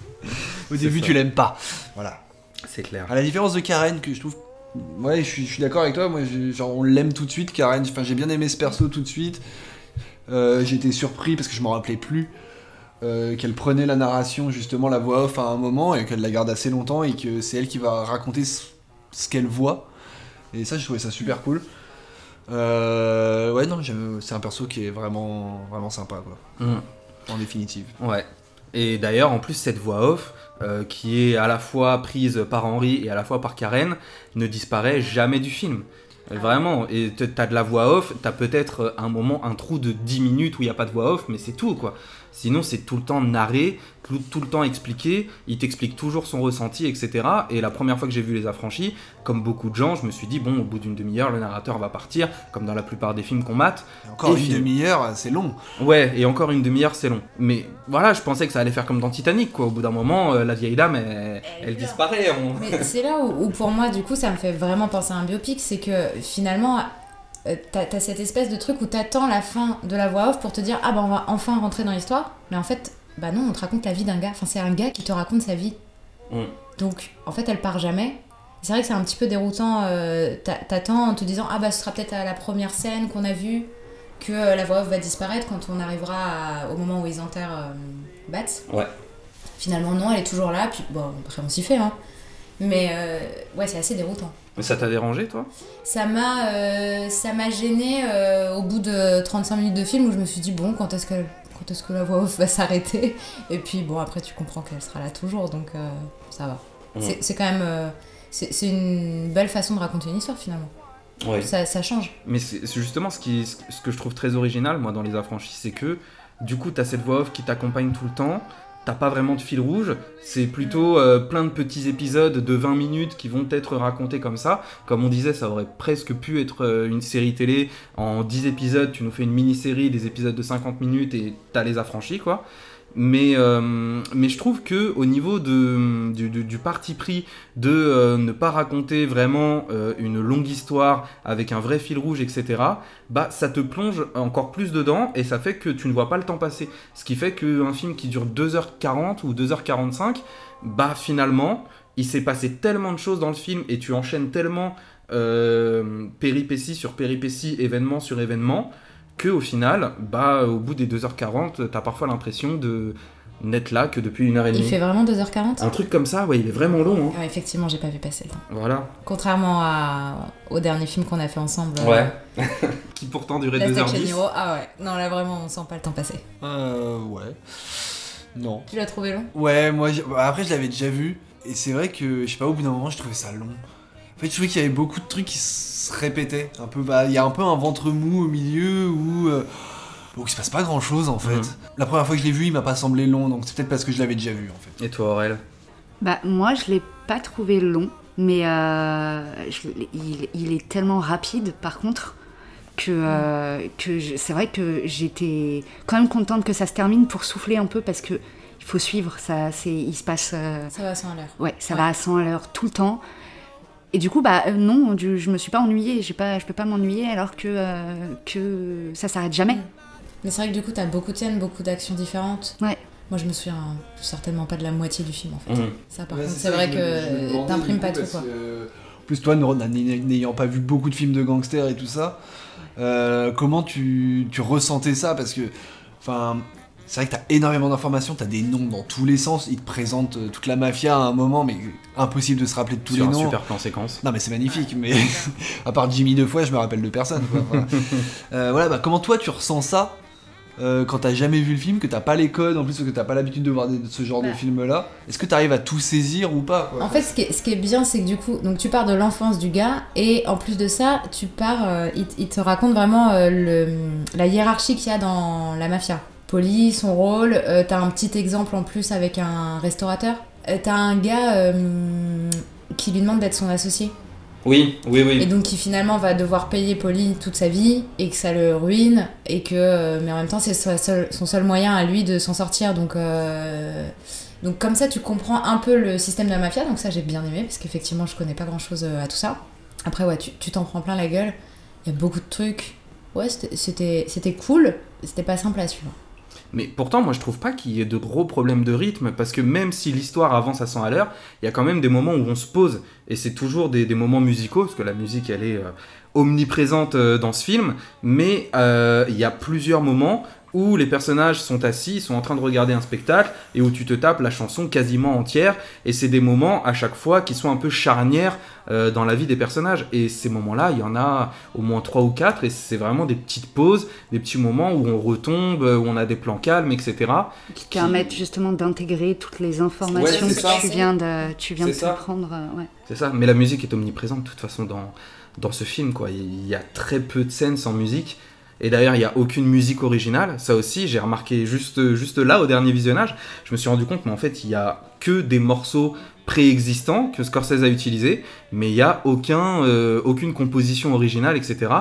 Au début, ça. tu l'aimes pas. Voilà. C'est clair. À la différence de Karen, que je trouve. Ouais, je suis, je suis d'accord avec toi. Moi, genre, on l'aime tout de suite, Karen. Enfin, j'ai bien aimé ce perso tout de suite. Euh, été surpris parce que je m'en rappelais plus. euh, qu'elle prenait la narration, justement, la voix off à un moment et qu'elle la garde assez longtemps et que c'est elle qui va raconter ce, qu'elle voit. Et ça, j'ai trouvé ça super cool. Euh, ouais, non, c'est un perso qui est vraiment, vraiment sympa, quoi. Mm. En définitive. Ouais. Et d'ailleurs, en plus, cette voix off, euh, qui est à la fois prise par Henry et à la fois par Karen, ne disparaît jamais du film. Euh, Vraiment, et t'as de la voix off, t'as peut-être un moment, un trou de 10 minutes où il n'y a pas de voix off, mais c'est tout quoi. Sinon, c'est tout le temps narré, tout, tout le temps expliqué, il t'explique toujours son ressenti, etc. Et la première fois que j'ai vu Les Affranchis, comme beaucoup de gens, je me suis dit, bon, au bout d'une demi-heure, le narrateur va partir, comme dans la plupart des films qu'on mate. Et encore Et une demi-heure, c'est long. Ouais, et encore une demi-heure, c'est long. Mais voilà, je pensais que ça allait faire comme dans Titanic, quoi. Au bout d'un moment, euh, la vieille dame, elle, elle disparaît. on- Mais c'est là où, où pour moi, du coup, ça me fait vraiment penser à un biopic, c'est que finalement, euh, t'as as cette espèce de truc où t'attends la fin de la voix off pour te dire ah bah on va enfin rentrer dans l'histoire, mais en fait, bah non, on te raconte la vie d'un gars. Enfin, c'est un gars qui te raconte sa vie. Mm. Donc, en fait, elle part jamais. C'est vrai que c'est un petit peu déroutant. euh, t'a- T'attends en te disant ah bah ce sera peut-être à la première scène qu'on a vue que euh, la voix off va disparaître quand on arrivera à- au moment où ils enterrent euh, Bats. Ouais. Finalement, non, elle est toujours là, puis bon, après on s'y fait, hein. Mais euh, ouais, c'est assez déroutant. Mais ça t'a dérangé, toi? Ça m'a euh, ça m'a gêné euh, au bout de 35 minutes de film où je me suis dit bon, quand est-ce que quand est-ce que la voix off va s'arrêter? Et puis bon, après tu comprends qu'elle sera là toujours, donc euh, ça va. C'est- C'est quand même c'est c'est une belle façon de raconter une histoire finalement. Ouais. Ça, ça change. Mais c'est justement ce, qui, ce que je trouve très original, moi, dans Les Affranchis, c'est que du coup, t'as cette voix off qui t'accompagne tout le temps. T'as pas vraiment de fil rouge, c'est plutôt euh, plein de petits épisodes de 20 minutes qui vont être racontés comme ça. Comme on disait, ça aurait presque pu être euh, une série télé en 10 épisodes, tu nous fais une mini-série, des épisodes de 50 minutes et t'as les affranchis quoi. Mais, euh, mais je trouve que au niveau du, parti pris de euh, ne pas raconter vraiment euh, une longue histoire avec un vrai fil rouge, etc., bah ça te plonge encore plus dedans et ça fait que tu ne vois pas le temps passer. Ce qui fait qu'un film qui dure 2h40 ou 2h45, bah finalement, il s'est passé tellement de choses dans le film et tu enchaînes tellement péripéties sur péripéties, événement sur événement, que au final, bah au bout des 2h40, t'as parfois l'impression de n'être là que depuis une heure et Il demie. fait vraiment 2h40 Un truc comme ça, ouais, il est vraiment long. hein. Ouais, Effectivement, j'ai pas vu passer le temps. Voilà. Contrairement à, au dernier film qu'on a fait ensemble. euh, Ouais. qui pourtant durait Last Action 2h10. Hero. Ah ouais, non là vraiment on sent pas le temps passer. Euh, ouais. Non. Tu l'as trouvé long? Ouais, moi, j'ai- bah, après, je l'avais déjà vu. Et c'est vrai que, je sais pas, au bout d'un moment, je trouvais ça long. En fait, je trouvais qu'il y avait beaucoup de trucs qui se répétaient. Un peu, bah, il y a un peu un ventre mou au milieu où. euh, où il se passe pas grand chose en fait. Mhm. La première fois que je l'ai vu, il m'a pas semblé long, donc c'est peut-être parce que je l'avais déjà vu en fait. Et toi, Aurel? Bah, moi, je l'ai pas trouvé long, mais euh, je il, il est tellement rapide, par contre, que, euh, que c'est vrai que j'étais quand même contente que ça se termine pour souffler un peu, parce que il faut suivre, ça, c'est, il se passe... euh, Ça va sans l'heure. ouais, ça Ouais. va à 100 à l'heure tout le temps. Et du coup, bah euh, non, du- je me suis pas ennuyée. J'ai pas, je peux pas m'ennuyer alors que euh, que ça s'arrête jamais. Mais c'est vrai que du coup, t'as beaucoup de scènes, beaucoup d'actions différentes. Ouais. Moi, je me souviens certainement pas de la moitié du film en fait. Mhm. Ça, par contre, c'est vrai que t'imprimes pas coup, tout quoi. que, En plus, toi, n'ayant- n'ayant pas vu beaucoup de films de gangsters et tout ça, euh, comment tu, tu ressentais ça? Parce que, enfin, c'est vrai que t'as énormément d'informations, t'as des noms dans tous les sens, ils te présentent euh, toute la mafia à un moment, mais impossible de se rappeler de tous Sur les un noms. super plan séquence. Non mais c'est magnifique, mais à part Jimmy deux fois, je me rappelle de personne. quoi. Voilà. Euh, voilà, bah, comment toi tu ressens ça euh, quand t'as jamais vu le film, que t'as pas les codes en plus, que t'as pas l'habitude de voir des- ce genre de Bah. film là Est-ce que t'arrives à tout saisir ou pas quoi? En fait, ce qui est, ce qui est bien, c'est que du coup, donc tu pars de l'enfance du gars, et en plus de ça, tu pars, euh, il, il te raconte vraiment euh, le, la hiérarchie qu'il y a dans la mafia. Poli, son rôle, euh, t'as un petit exemple en plus avec un restaurateur. Euh, t'as un gars euh, qui lui demande d'être son associé, Oui, oui, et oui. donc qui finalement va devoir payer Poli toute sa vie, et que ça le ruine, et que, mais en même temps, c'est son seul moyen à lui de s'en sortir, donc. donc comme ça, tu comprends un peu le système de la mafia, donc ça j'ai bien aimé, parce qu'effectivement je connais pas grand-chose euh, à tout ça. Après ouais, tu t'en prends plein la gueule, il y a beaucoup de trucs. Ouais, c'était cool, c'était pas simple à suivre. Mais pourtant, moi, je trouve pas qu'il y ait de gros problèmes de rythme, parce que même si l'histoire avance à 100 à l'heure, il y a quand même des moments où on se pose, et c'est toujours des, moments musicaux, parce que la musique, elle est euh, omniprésente euh, dans ce film, mais euh, il y a plusieurs moments où les personnages sont assis, sont en train de regarder un spectacle, et où tu te tapes la chanson quasiment entière, et c'est des moments à chaque fois qui sont un peu charnières euh, dans la vie des personnages. Et ces moments-là, il y en a au moins trois ou quatre, et c'est vraiment des petites pauses, des petits moments où on retombe, où on a des plans calmes, etc. Qui te permettent justement d'intégrer toutes les informations que ça. tu viens de, tu viens de C'est ça. comprendre. euh, ouais. C'est ça, mais la musique est omniprésente de toute façon dans, dans ce film. Quoi. Il y a très peu de scènes sans musique. Et d'ailleurs, il n'y a aucune musique originale. Ça aussi, j'ai remarqué juste, là, au dernier visionnage, je me suis rendu compte, mais fait, il n'y a que des morceaux préexistants que Scorsese a utilisés, mais il n'y a euh, aucune composition originale, etc.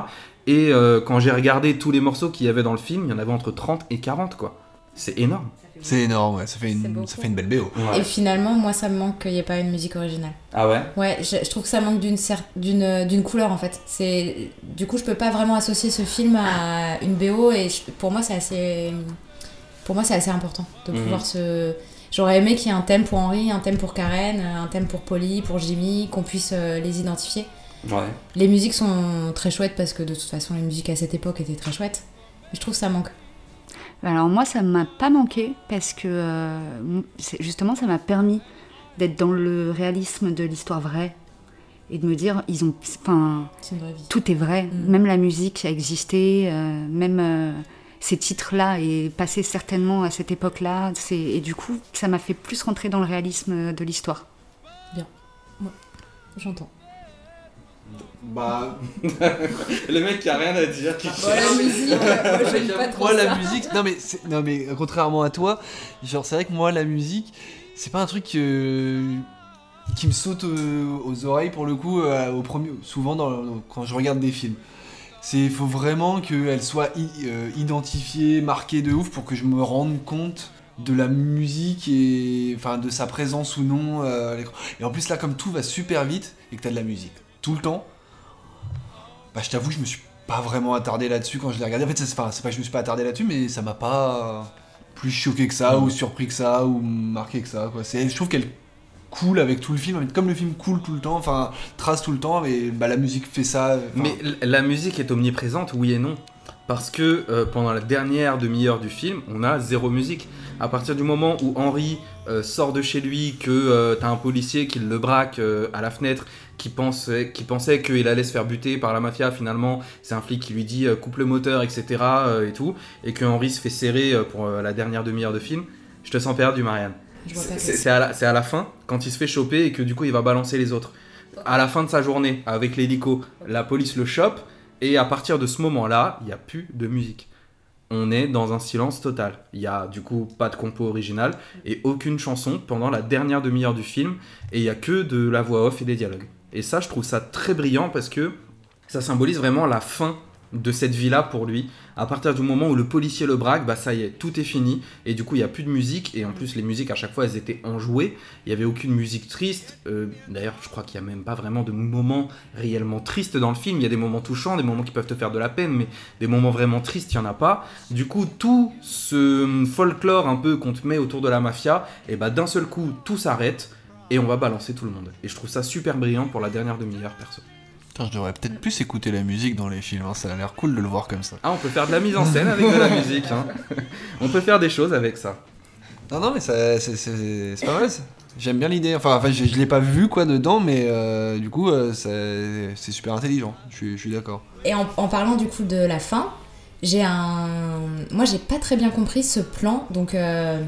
Et euh, quand j'ai regardé tous les morceaux qu'il y avait dans le film, il y en avait entre 30 et 40, quoi. C'est énorme. C'est énorme, ouais, ça fait une, ça fait une belle BO. Et finalement, moi ça me manque qu'il n'y ait pas une musique originale. Ah ouais? Ouais, je, je trouve que ça manque d'une cer- d'une d'une couleur en fait. C'est du coup je peux pas vraiment associer ce film à une BO et je- pour moi c'est assez pour moi c'est assez important de Mhm. pouvoir se J'aurais aimé qu'il y ait un thème pour Henri, un thème pour Karen, un thème pour Polly, pour Jimmy, qu'on puisse euh, les identifier. Ouais. Les musiques sont très chouettes parce que de toute façon les musiques à cette époque étaient très chouettes. Mais je trouve que ça manque. Alors moi, ça m'a pas manqué parce que euh, justement, ça m'a permis d'être dans le réalisme de l'histoire vraie et de me dire, ils ont, enfin, tout est vrai, Mm. même la musique a existé, euh, même euh, ces titres-là et passé certainement à cette époque-là. Et du coup, ça m'a fait plus rentrer dans le réalisme de l'histoire. J'entends. Bah, Le mec qui a rien à dire, qui la musique, moi j'aime pas trop moi, ça. la musique, non mais, c'est- non mais contrairement à toi, genre c'est vrai que moi la musique, c'est pas un truc euh, qui me saute euh, aux oreilles pour le coup, euh, au premier, souvent dans- quand je regarde des films. C'est, il faut vraiment qu'elle soit i- euh, identifiée, marquée de ouf pour que je me rende compte de la musique et enfin de sa présence ou non euh, à l'écran. Et en plus là, comme tout va super vite et que t'as de la musique tout le temps, bah je t'avoue, je me suis pas vraiment attardé là-dessus quand je l'ai regardé. En fait, c'est pas que je me suis pas attardé là-dessus, mais ça m'a pas plus choqué que ça, ou surpris que ça, ou marqué que ça. Quoi. C'est, je trouve qu'elle coule avec tout le film, comme le film coule tout le temps, enfin trace tout le temps, mais bah, la musique fait ça. Mais la musique est omniprésente, oui et non. Parce que euh, pendant la dernière demi-heure du film, on a zéro musique. À partir du moment où Henry euh, sort de chez lui, que euh, t'as un policier qui le braque euh, à la fenêtre, qui pensait, qui pensait qu'il allait se faire buter par la mafia, finalement, c'est un flic qui lui dit coupe le moteur, etc. et tout, et que Henry se fait serrer pour la dernière demi-heure de film. Je te sens perdu, Marianne. C'est à, à la fin, quand il se fait choper et que du coup il va balancer les autres. À la fin de sa journée, avec l'hélico, la police le chope, et à partir de ce moment-là, il n'y a plus de musique. On est dans un silence total. Il y a du coup pas de compo original et aucune chanson pendant la dernière demi-heure du film, et il y a que de la voix off et des dialogues. Et ça, je trouve ça très brillant parce que ça symbolise vraiment la fin de cette vie-là pour lui. À partir du moment où le policier le braque, bah ça y est, tout est fini. Et du coup, il n'y a plus de musique. Et en plus, les musiques, à chaque fois, elles étaient enjouées. Il n'y avait aucune musique triste. Euh, D'ailleurs, je crois qu'il n'y a même pas vraiment de moments réellement tristes dans le film. Il y a des moments touchants, des moments qui peuvent te faire de la peine, mais des moments vraiment tristes, il n'y en a pas. Du coup, tout ce folklore un peu qu'on te met autour de la mafia, et bah d'un seul coup, tout s'arrête. Et on va balancer tout le monde. Et je trouve ça super brillant pour la dernière demi-heure, perso. Putain, je devrais peut-être plus écouter la musique dans les films, hein, ça a l'air cool de le voir comme ça. Ah, on peut faire de la mise en scène avec de la musique. hein. On peut faire des choses avec ça. Non, non, mais ça- c'est c'est- c'est pas mal. ça. J'aime bien l'idée. Enfin, enfin je, je l'ai pas vu quoi dedans, mais euh, du coup, euh, c'est c'est super intelligent. Je suis- je suis d'accord. Et en, en parlant du coup de la fin, j'ai un. Moi, j'ai pas très bien compris ce plan. Donc, euh,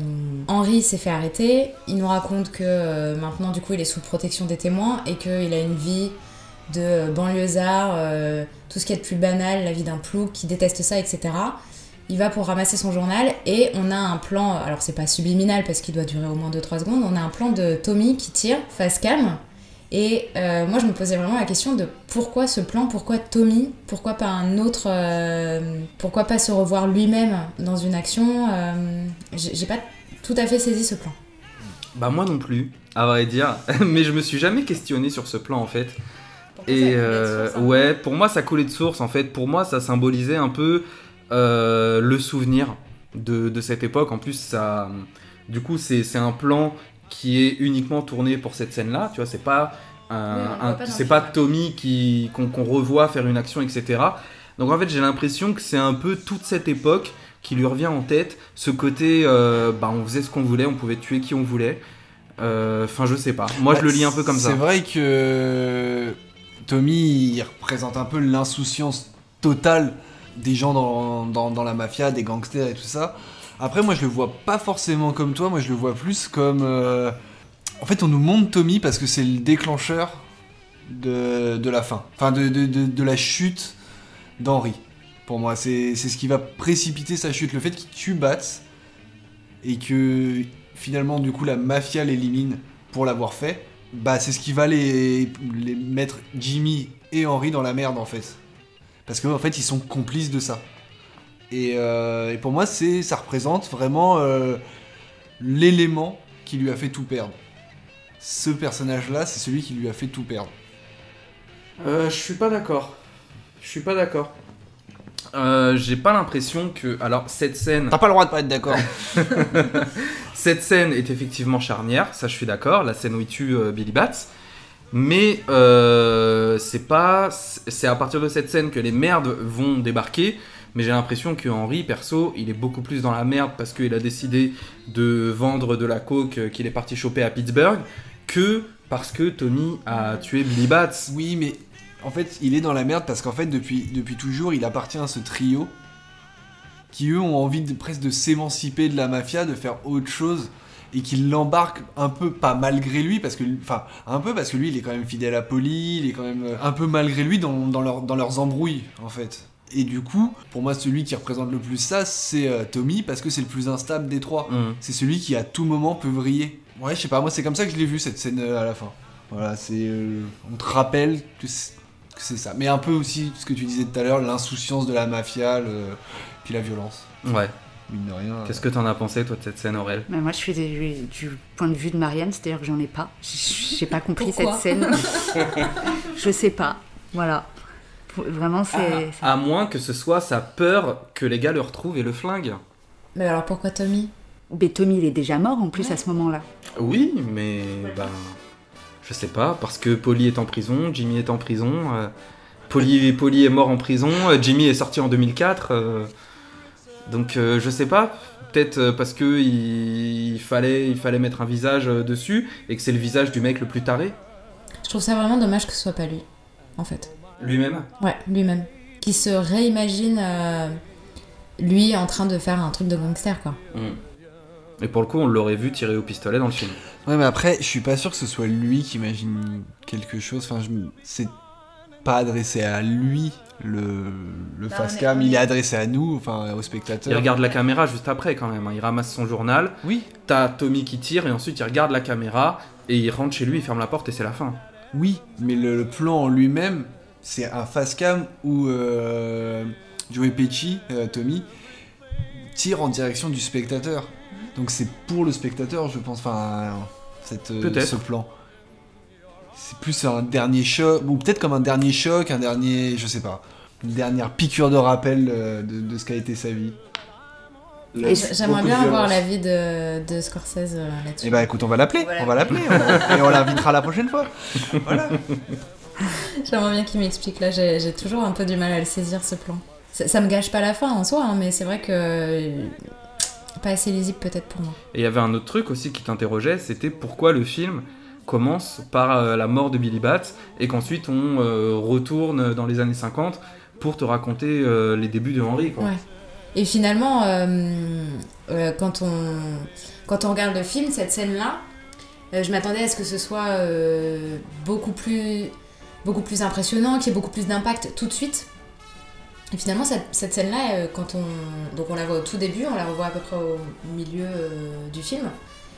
Henri s'est fait arrêter. Il nous raconte que euh, maintenant, du coup, il est sous protection des témoins et qu'il a une vie de banlieusard, euh, tout ce qui est de plus banal, la vie d'un plouc, qui déteste ça, etc. Il va pour ramasser son journal et on a un plan, alors c'est pas subliminal parce qu'il doit durer au moins 2-3 secondes, on a un plan de Tommy qui tire face cam et euh, moi, je me posais vraiment la question de pourquoi ce plan, pourquoi Tommy, pourquoi pas un autre, euh, pourquoi pas se revoir lui-même dans une action. euh, J'ai pas tout à fait saisi ce plan. Bah moi non plus, à vrai dire. Mais je me suis jamais questionné sur ce plan en fait. Et euh, ouais, pour moi ça coulait de source en fait. Pour moi ça symbolisait un peu euh, le souvenir de, de cette époque. En plus ça, du coup c'est c'est un plan qui est uniquement tourné pour cette scène-là. Tu vois, c'est pas un- Oui, c'est pas. Tommy qui qu'on revoit faire une action, etc. Donc en fait j'ai l'impression que c'est un peu toute cette époque qui lui revient en tête. Ce côté, euh, bah on faisait ce qu'on voulait, on pouvait tuer qui on voulait. Euh, Enfin je sais pas. Moi je Bah, le lis un peu comme ça. C'est vrai que Tommy, il représente un peu l'insouciance totale des gens dans, la mafia, des gangsters et tout ça. Après, moi, je le vois pas forcément comme toi. Moi, je le vois plus comme. euh, En fait, on nous montre Tommy parce que c'est le déclencheur de, la fin. Enfin, de, la chute d'Henri. Pour moi, c'est c'est ce qui va précipiter sa chute. Le fait qu'il tue Bats et que finalement, du coup, la mafia l'élimine pour l'avoir fait, bah, c'est ce qui va les, les mettre Jimmy et Henry dans la merde en fait. Parce qu'en en fait, ils sont complices de ça. Et, euh, pour moi, c'est ça représente vraiment euh, l'élément qui lui a fait tout perdre. Ce personnage-là, c'est celui qui lui a fait tout perdre. Euh, je suis pas d'accord. Je suis pas d'accord. Euh, J'ai pas l'impression que. Alors, cette scène. T'as pas le droit de pas être d'accord. cette scène est effectivement charnière, ça je suis d'accord. La scène où il tue euh, Billy Bats. Mais euh, c'est pas. C'est à partir de cette scène que les merdes vont débarquer. Mais j'ai l'impression que Henry, perso, il est beaucoup plus dans la merde parce qu'il a décidé de vendre de la coke qu'il est parti choper à Pittsburgh que parce que Tommy a tué Billy Bats. Oui, mais en fait, il est dans la merde parce qu'en fait, depuis, depuis toujours, il appartient à ce trio qui, eux, ont envie de, presque de s'émanciper de la mafia, de faire autre chose et qui l'embarquent un peu, pas malgré lui, parce que, enfin, un peu parce que lui, il est quand même fidèle à Polly, il est quand même euh, un peu malgré lui dans, dans, leur- dans leurs embrouilles, en fait. Et du coup, pour moi, celui qui représente le plus ça, c'est euh, Tommy, parce que c'est le plus instable des trois. Mm. C'est celui qui, à tout moment, peut vriller. Ouais, je sais pas, moi, c'est comme ça que je l'ai vu, cette scène euh, à la fin. Voilà, c'est. euh, on te rappelle que c'est que c'est ça. Mais un peu aussi ce que tu disais tout à l'heure, l'insouciance de la mafia, le- puis la violence. Ouais. Mine de rien. Qu'est-ce que t'en as pensé, toi, de cette scène, Aurel? Moi, je suis du, du point de vue de Marianne, c'est-à-dire que j'en ai pas. J'ai pas compris Pourquoi? cette scène. je sais pas. Voilà. Vraiment, c'est. À moins que ce soit sa peur que les gars le retrouvent et le flinguent. Mais alors pourquoi Tommy? Mais Tommy, il est déjà mort en plus à ce moment-là. Oui, mais ben, je sais pas, parce que Polly est en prison, Jimmy est en prison, euh, Polly, Polly est mort en prison, euh, Jimmy est sorti en 2004, euh, donc euh, je sais pas, peut-être parce que il, il fallait, il fallait mettre un visage dessus et que c'est le visage du mec le plus taré, Je trouve ça vraiment dommage que ce soit pas lui, en fait. lui-même? Ouais, lui-même. Qui se réimagine lui en train de faire un truc de gangster, quoi. Et pour le coup, on l'aurait vu tirer au pistolet dans le film. Ouais, mais après, je suis pas sûr que ce soit lui qui imagine quelque chose. Enfin, je me- c'est pas adressé à lui, le, le face cam. Il est- adressé à nous, enfin, aux Il spectateurs. regarde la caméra juste après quand même, hein. il ramasse son journal, Oui, t'as Tommy qui tire et ensuite il regarde la caméra et il rentre chez lui, il ferme la porte et c'est la fin. oui, mais le, le plan en lui-même, c'est un face cam où euh, Joey Pesci, euh, Tommy, tire en direction du spectateur. Donc c'est pour le spectateur, je pense, enfin, cette, euh, Peut-être. ce plan. C'est plus un dernier choc, ou peut-être comme un dernier choc, un dernier, je sais pas, une dernière piqûre de rappel euh, de, de ce qu'a été sa vie. J'aimerais bien avoir l'avis de, de Scorsese euh, là-dessus. Eh bah écoute, on va l'appeler, on va l'appeler, et on l'invitera la prochaine fois. Voilà. J'aimerais bien qu'il m'explique. Là, j'ai j'ai toujours un peu du mal à le saisir, ce plan. Ça, ça me gâche pas la fin en soi, hein, mais c'est vrai que. Pas assez lisible peut-être pour moi. Et il y avait un autre truc aussi qui t'interrogeait, c'était pourquoi le film commence par euh, la mort de Billy Bats et qu'ensuite on euh, retourne dans les années 50 pour te raconter euh, les débuts de Henry. Quoi. Ouais. Et finalement, euh, quand, on, quand on regarde le film, cette scène-là, je m'attendais à ce que ce soit beaucoup, plus, beaucoup plus impressionnant, qu'il y ait beaucoup plus d'impact tout de suite. Et finalement, cette, cette scène-là, euh, quand on, donc on la voit au tout début, on la revoit à peu près au milieu euh, du film,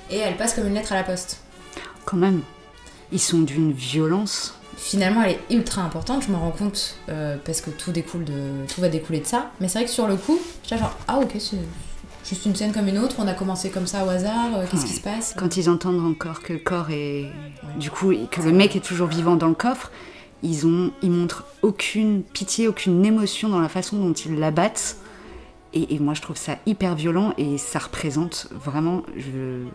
et elle passe comme une lettre à la poste. Quand même, ils sont d'une violence. Finalement, elle est ultra importante, je m'en rends compte, euh, parce que tout, découle de, tout va découler de ça. Mais c'est vrai que sur le coup, j'étais genre, ah ok, c'est juste une scène comme une autre, on a commencé comme ça au hasard, euh, qu'est-ce qui se passe? Quand ils entendent encore que le corps est. Du coup, que le mec est toujours vivant dans le coffre, ils, ont... ils montrent aucune pitié, aucune émotion dans la façon dont ils l'abattent. Et, et moi, je trouve ça hyper violent et ça représente vraiment. Je...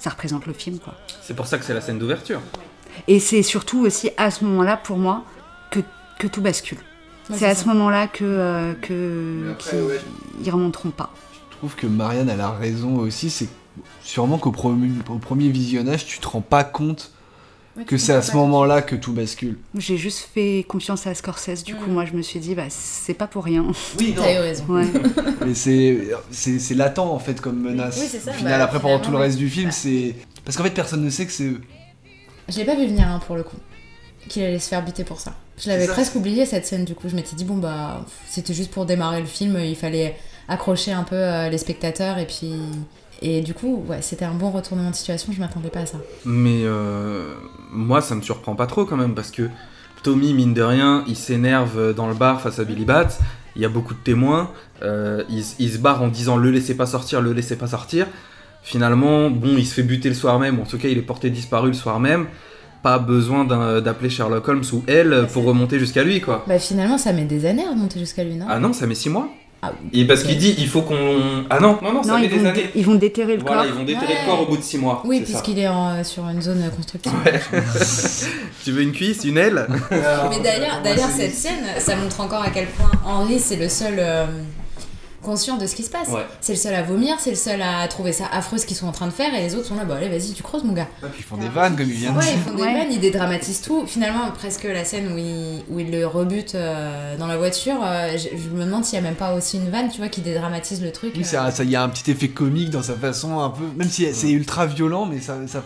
Ça représente le film, quoi. C'est pour ça que c'est la scène d'ouverture. Et c'est surtout aussi à ce moment-là, pour moi, que, que tout bascule. Ouais, c'est à ça. ce moment-là que, euh, que après, qu'ils ouais. ils remonteront pas. Je trouve que Marianne, a raison aussi. C'est sûrement qu'au premier, au premier visionnage, tu te rends pas compte que c'est à ce moment-là que tout bascule. J'ai juste fait confiance à Scorsese. Du coup, Mm. moi, je me suis dit, bah, c'est pas pour rien. Oui, T'as eu raison. Ouais. Mais c'est c'est c'est latent en fait comme menace. Oui, c'est ça, Au final, bah, après pendant tout le reste du film, bah. c'est parce qu'en fait personne ne sait que c'est eux. Je l'ai pas vu venir hein, pour le coup, qu'il allait se faire buter pour ça. Je l'avais presque oublié cette scène du coup, je m'étais dit, bon bah, c'était juste pour démarrer le film, il fallait accrocher un peu euh, les spectateurs et puis. Et du coup, ouais, c'était un bon retournement de situation, je m'attendais pas à ça. Mais euh, moi, ça me surprend pas trop quand même, parce que Tommy, mine de rien, il s'énerve dans le bar face à Billy Bat. Il y a beaucoup de témoins. euh, il, se barre en disant le laissez pas sortir, le laissez pas sortir. Finalement, bon, il se fait buter le soir même, ou en tout cas, il est porté disparu le soir même. Pas besoin d'appeler Sherlock Holmes ou elle pour remonter jusqu'à lui, quoi. Bah finalement, ça met des années à remonter jusqu'à lui, non? Ah non, ça met 6 mois. Ah, Et parce qu'il dit il faut qu'on. Ah non, non, non, ça Non, met ils des vont, années. ils vont déterrer le Voilà, corps. ils vont déterrer Ouais. le corps au bout de 6 mois. Oui, c'est ça. puisqu'il est en- sur une zone constructive. tu veux une cuisse, une aile? Mais d'ailleurs, d'ailleurs cette scène, ça montre encore à quel point Henri, c'est le seul euh, conscient de ce qui se passe. Ouais. C'est le seul à vomir, c'est le seul à trouver ça affreux ce qu'ils sont en train de faire, et les autres sont là, bah allez, vas-y, tu creuses, mon gars. Et puis ils font des vannes comme il vient de Ouais, dire. ils font des Ouais. vannes, ils dédramatisent tout. Finalement, presque la scène où il, où il le rebute euh, dans la voiture, euh, je, je me demande s'il n'y a même pas aussi une vanne, tu vois, qui dédramatise le truc. Oui, euh. ça, ça y a un petit effet comique dans sa façon un peu, même si c'est ultra violent, mais ça, ça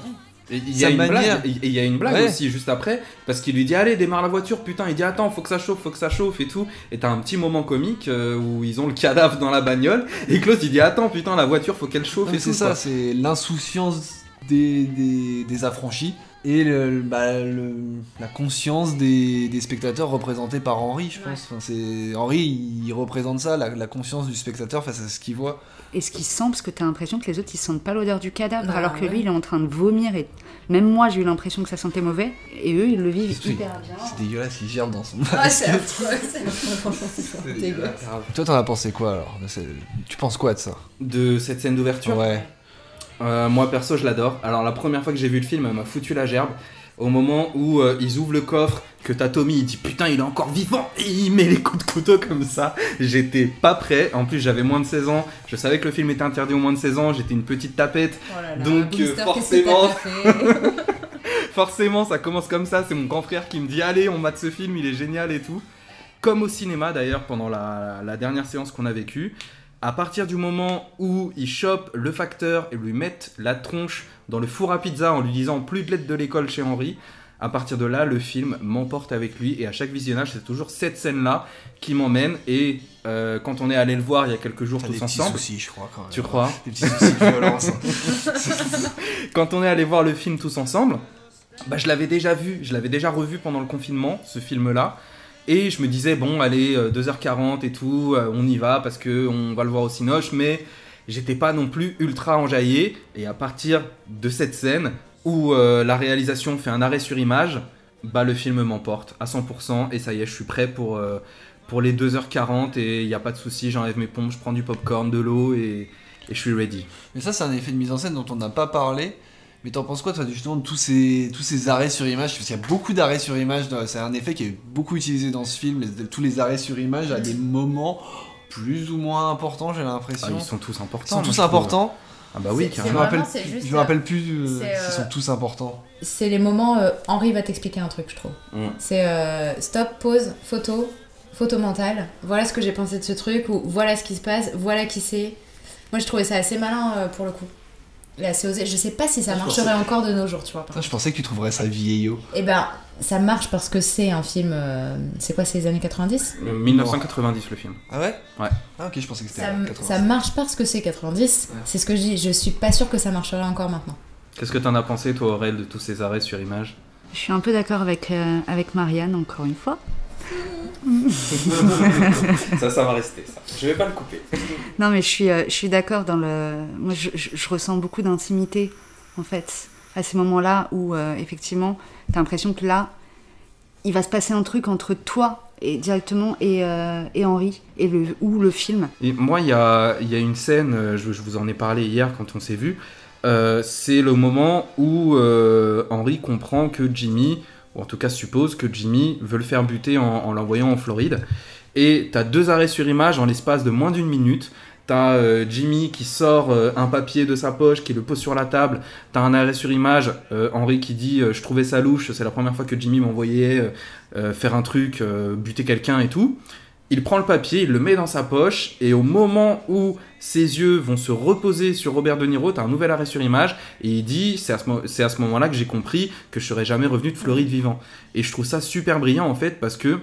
Il y, Sa a une manière. blague, et il y a une blague Ouais. aussi juste après, parce qu'il lui dit allez démarre la voiture, putain, il dit attends, faut que ça chauffe, faut que ça chauffe et tout. Et t'as un petit moment comique euh, où ils ont le cadavre dans la bagnole, et Klaus il dit attends, putain, la voiture faut qu'elle chauffe Non, et c'est tout. ça, quoi. c'est l'insouciance des, des, des affranchis et le- bah, le- la conscience des, des spectateurs représentés par Henri, je pense. Enfin, c'est Henri, il représente ça, la, la conscience du spectateur face à ce qu'il voit. Et ce qui sent, parce que t'as l'impression que les autres ils sentent pas l'odeur du cadavre, Bah, alors que ouais. lui il est en train de vomir et même moi j'ai eu l'impression que ça sentait mauvais et eux ils le vivent C'est- hyper bien. C'est dégueulasse, il gère dans son Ah, c'est affreux, c'est affreux, franchement, c'est dégueulasse. Toi, t'en as pensé quoi alors Tu penses quoi de ça? De cette scène d'ouverture, Ouais. Euh, moi perso je l'adore. Alors la première fois que j'ai vu le film, elle m'a foutu la gerbe. Au moment où euh, ils ouvrent le coffre, que t'as Tommy, il dit putain il est encore vivant et il met les coups de couteau comme ça. J'étais pas prêt. En plus j'avais moins de 16 ans. Je savais que le film était interdit aux moins de 16 ans. J'étais une petite tapette. Oh là là, Donc, euh, forcément- Forcément, ça commence comme ça. C'est mon grand frère qui me dit Allez, on mate ce film, il est génial et tout. Comme au cinéma d'ailleurs, pendant la, la dernière séance qu'on a vécue. À partir du moment où ils chopent le facteur et lui mettent la tronche dans le four à pizza en lui disant plus de lettres de l'école chez Henri, à partir de là, le film m'emporte avec lui. Et à chaque visionnage, c'est toujours cette scène-là qui m'emmène. Et euh, quand on est allé le voir il y a quelques jours tous des petits ensemble, soucis, je crois quand même. tu crois Des petits soucis de violence. quand on est allé voir le film tous ensemble, bah, je l'avais déjà vu, je l'avais déjà revu pendant le confinement, ce film-là. Et je me disais, bon, allez, euh, 2h40 et tout, euh, on y va parce que on va le voir au Cinoche, mais j'étais pas non plus ultra enjaillé. Et à partir de cette scène où euh, la réalisation fait un arrêt sur image, bah le film m'emporte à 100% et ça y est, je suis prêt pour, euh, pour les 2h40 et il n'y a pas de souci, j'enlève mes pompes, je prends du popcorn, de l'eau et, et je suis ready. Mais ça, c'est un effet de mise en scène dont on n'a pas parlé. Mais t'en penses quoi, toi, justement, de tous ces, tous ces arrêts sur image? Parce qu'il y a beaucoup d'arrêts sur image. C'est un effet qui est beaucoup utilisé dans ce film. tous les arrêts sur image à des moments plus ou moins importants, j'ai l'impression. Ah, ils sont tous Ils importants. sont moi, tous trouve. importants. Ah bah oui, C'est- Je carrément. me rappelle, Vraiment, c'est juste, je me rappelle plus euh, euh, sont tous importants. C'est les moments, euh, Henri va t'expliquer un truc, je trouve. Mm. C'est euh, stop, pause, photo, photo mentale. Voilà ce que j'ai pensé de ce truc, ou voilà ce qui se passe, voilà qui c'est. Moi, je trouvais ça assez malin euh, pour le coup. Assez osé. Je sais pas si ça Je marcherait pensais- encore de nos jours, tu vois. Putain, je pensais que tu trouverais ça vieillot. Et ben, ça marche parce que c'est un film. euh, c'est quoi, c'est les années 90 Euh, 1990 le film. Ah ouais? Ouais. Ah ok, je pensais que c'était ça, à m- 80. ça marche parce que c'est 90. Ouais. C'est ce que je dis. Je suis pas sûre que ça marcherait encore maintenant. Qu'est-ce que t'en as pensé toi Aurel de tous ces arrêts sur image? Je suis un peu d'accord avec, euh, avec Marianne, encore une fois. Ça, ça va rester ça. Je vais pas le couper. Non, mais je suis, euh, je suis d'accord dans le. Moi, je, je- je ressens beaucoup d'intimité, en fait, à ces moments-là où, euh, effectivement, t'as l'impression que là, il va se passer un truc entre toi et directement et, euh, et Henri, et le, ou le film. Et moi, il y a, il y a une scène, je, je vous en ai parlé hier quand on s'est vu. euh, c'est le moment où euh, Henry comprend que Jimmy, en tout cas suppose que Jimmy veut le faire buter en, en l'envoyant en Floride. Et t'as deux arrêts sur image en l'espace de moins d'une minute. T'as euh, Jimmy qui sort euh, un papier de sa poche, qui le pose sur la table. T'as un arrêt sur image, euh, Henry qui dit Je trouvais ça louche, c'est la première fois que Jimmy m'envoyait faire un truc, buter quelqu'un et tout. Il prend le papier, il le met dans sa poche, et au moment où ses yeux vont se reposer sur Robert De Niro, t'as un nouvel arrêt sur image, et il dit c'est à ce, mo- moment-là que j'ai compris que je serais jamais revenu de Floride vivant. Et je trouve ça super brillant en fait parce que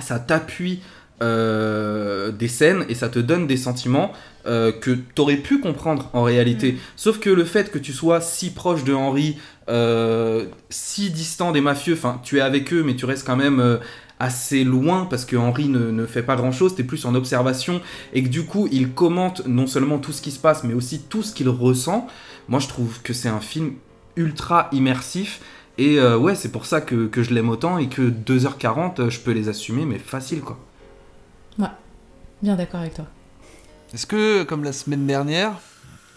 ça t'appuie euh, des scènes et ça te donne des sentiments euh, que t'aurais pu comprendre en réalité. Sauf que le fait que tu sois si proche de Henry, euh, si distant des mafieux, enfin tu es avec eux mais tu restes quand même euh, assez loin parce que Henry ne, ne fait pas grand chose, t'es plus en observation et que du coup il commente non seulement tout ce qui se passe mais aussi tout ce qu'il ressent. Moi je trouve que c'est un film ultra immersif et euh, ouais c'est pour ça que, que je l'aime autant et que 2h40 euh, je peux les assumer mais facile quoi. Bien d'accord avec toi. Est-ce que, comme la semaine dernière,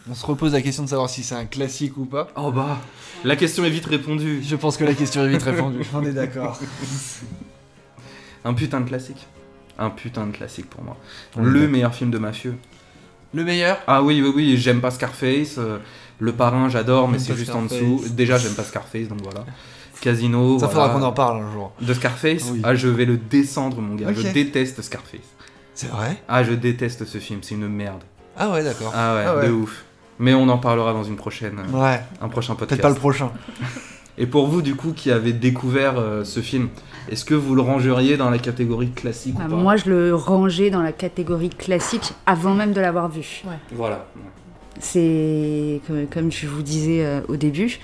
on se repose la question de savoir si c'est un classique ou pas? Oh bah la question est vite répondue. Je pense que la question est vite répondue. On est d'accord. Un putain de classique. Un putain de classique pour moi. On Le meilleur film de mafieux. Le meilleur? Ah oui, oui, oui, j'aime pas Scarface. euh, le parrain, j'adore, mais J'aime c'est pas juste en dessous. Déjà, j'aime pas Scarface, donc voilà. Casino. Ça voilà. faudra qu'on en parle un jour. De Scarface Oui. Ah, je vais le descendre, mon gars. Ok. Je déteste Scarface. C'est vrai? Ah, je déteste ce film, c'est une merde. Ah ouais, d'accord. Ah ouais, Ah ouais. de ouf. Mais on en parlera dans une prochaine, euh, Ouais, un prochain podcast. peut-être pas le prochain. Et pour vous, du coup, qui avez découvert euh, ce film, est-ce que vous le rangeriez dans la catégorie classique Bah, ou pas moi, je le rangeais dans la catégorie classique avant même de l'avoir vu. Voilà. C'est comme, comme je vous disais euh, au début,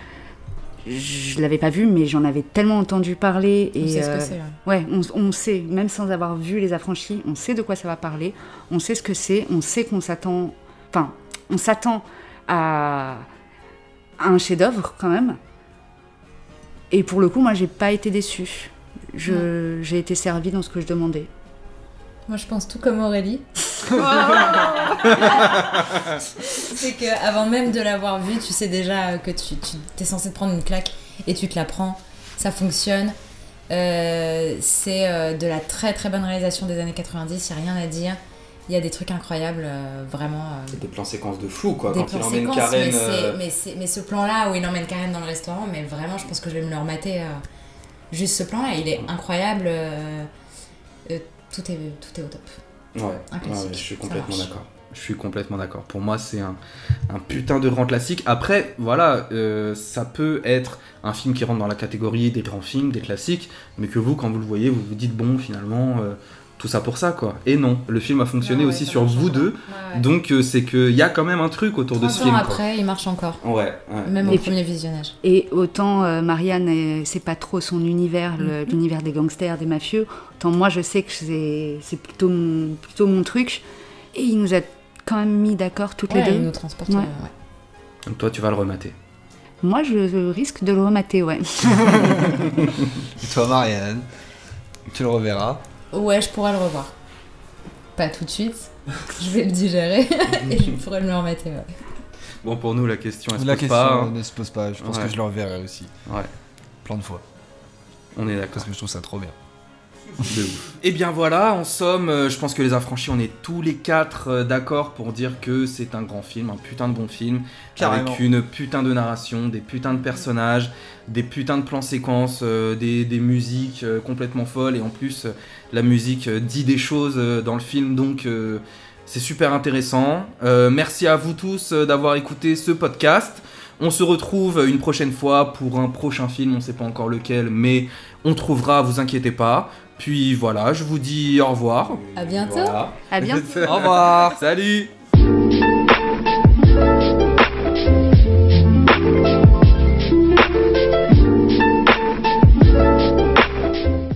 je l'avais pas vu, mais j'en avais tellement entendu parler et On sait ce euh, que c'est. ouais. ouais, on, on sait, même sans avoir vu les affranchis, on sait de quoi ça va parler, on sait ce que c'est, on sait qu'on s'attend, enfin, on s'attend à, à un chef-d'œuvre quand même. Et pour le coup, moi, j'ai pas été déçue. Je, j'ai été servie dans ce que je demandais. Moi, je pense tout comme Aurélie. c'est que avant même de l'avoir vu, tu sais déjà que tu, tu es censé te prendre une claque et tu te la prends. Ça fonctionne. Euh, c'est euh, de la très très bonne réalisation des années 90, il n'y a rien à dire. Il y a des trucs incroyables, euh, vraiment. euh, C'est des plans séquences de fou, quoi. des quand il plans emmène séquences, Karen. mais, euh, mais, ce plan-là où il emmène Karen dans le restaurant, mais vraiment, je pense que je vais me le remater. euh, juste ce plan-là, il est incroyable. tout, est, tout est au top. Ouais, ouais, je suis complètement d'accord. Je suis complètement d'accord. Pour moi, c'est un, un putain de grand classique. Après, voilà, ça peut être un film qui rentre dans la catégorie des grands films, des classiques, mais que vous, quand vous le voyez, vous vous dites, bon, finalement, tout ça pour ça quoi. Et non, le film a fonctionné Ah ouais, aussi sur vous deux, Ouais, ouais. donc euh, c'est qu'il y a quand même un truc autour de 30 ce ans film. après, il marche encore. Ouais, ouais. Même Et au puis- premier visionnage. Et autant euh, Marianne, euh, c'est pas trop son univers, Mhm. l'univers des gangsters, des mafieux, autant moi je sais que c'est plutôt mon, plutôt mon truc. Et il nous a quand même mis d'accord toutes Ouais, les il deux. nous transporte. Ouais. euh, ouais. Donc toi tu vas le remater. Moi je, je risque de le remater, ouais. Et toi, Marianne, tu le reverras. Ouais, je pourrais le revoir. Pas tout de suite. je vais le digérer et je pourrais me le remettre. Ouais. Bon pour nous la question elle se La pose question pas. hein. ne se pose pas. Je pense Ouais. que je le reverrai aussi. Ouais. Plein de fois. On est d'accord. Parce que je trouve ça trop bien. De ouf. Et bien voilà, en somme, euh, je pense que les affranchis, on est tous les quatre euh, d'accord pour dire que c'est un grand film, un putain de bon film, Carrément. avec une putain de narration, des putains de personnages, des putains de plans séquences, euh, des, des musiques complètement folles, et en plus, la musique dit des choses dans le film, donc c'est super intéressant. Euh, merci à vous tous d'avoir écouté ce podcast. On se retrouve une prochaine fois pour un prochain film, on sait pas encore lequel, mais on trouvera, vous inquiétez pas. Puis voilà, je vous dis au revoir. À bientôt. Voilà. À bientôt. Au revoir Salut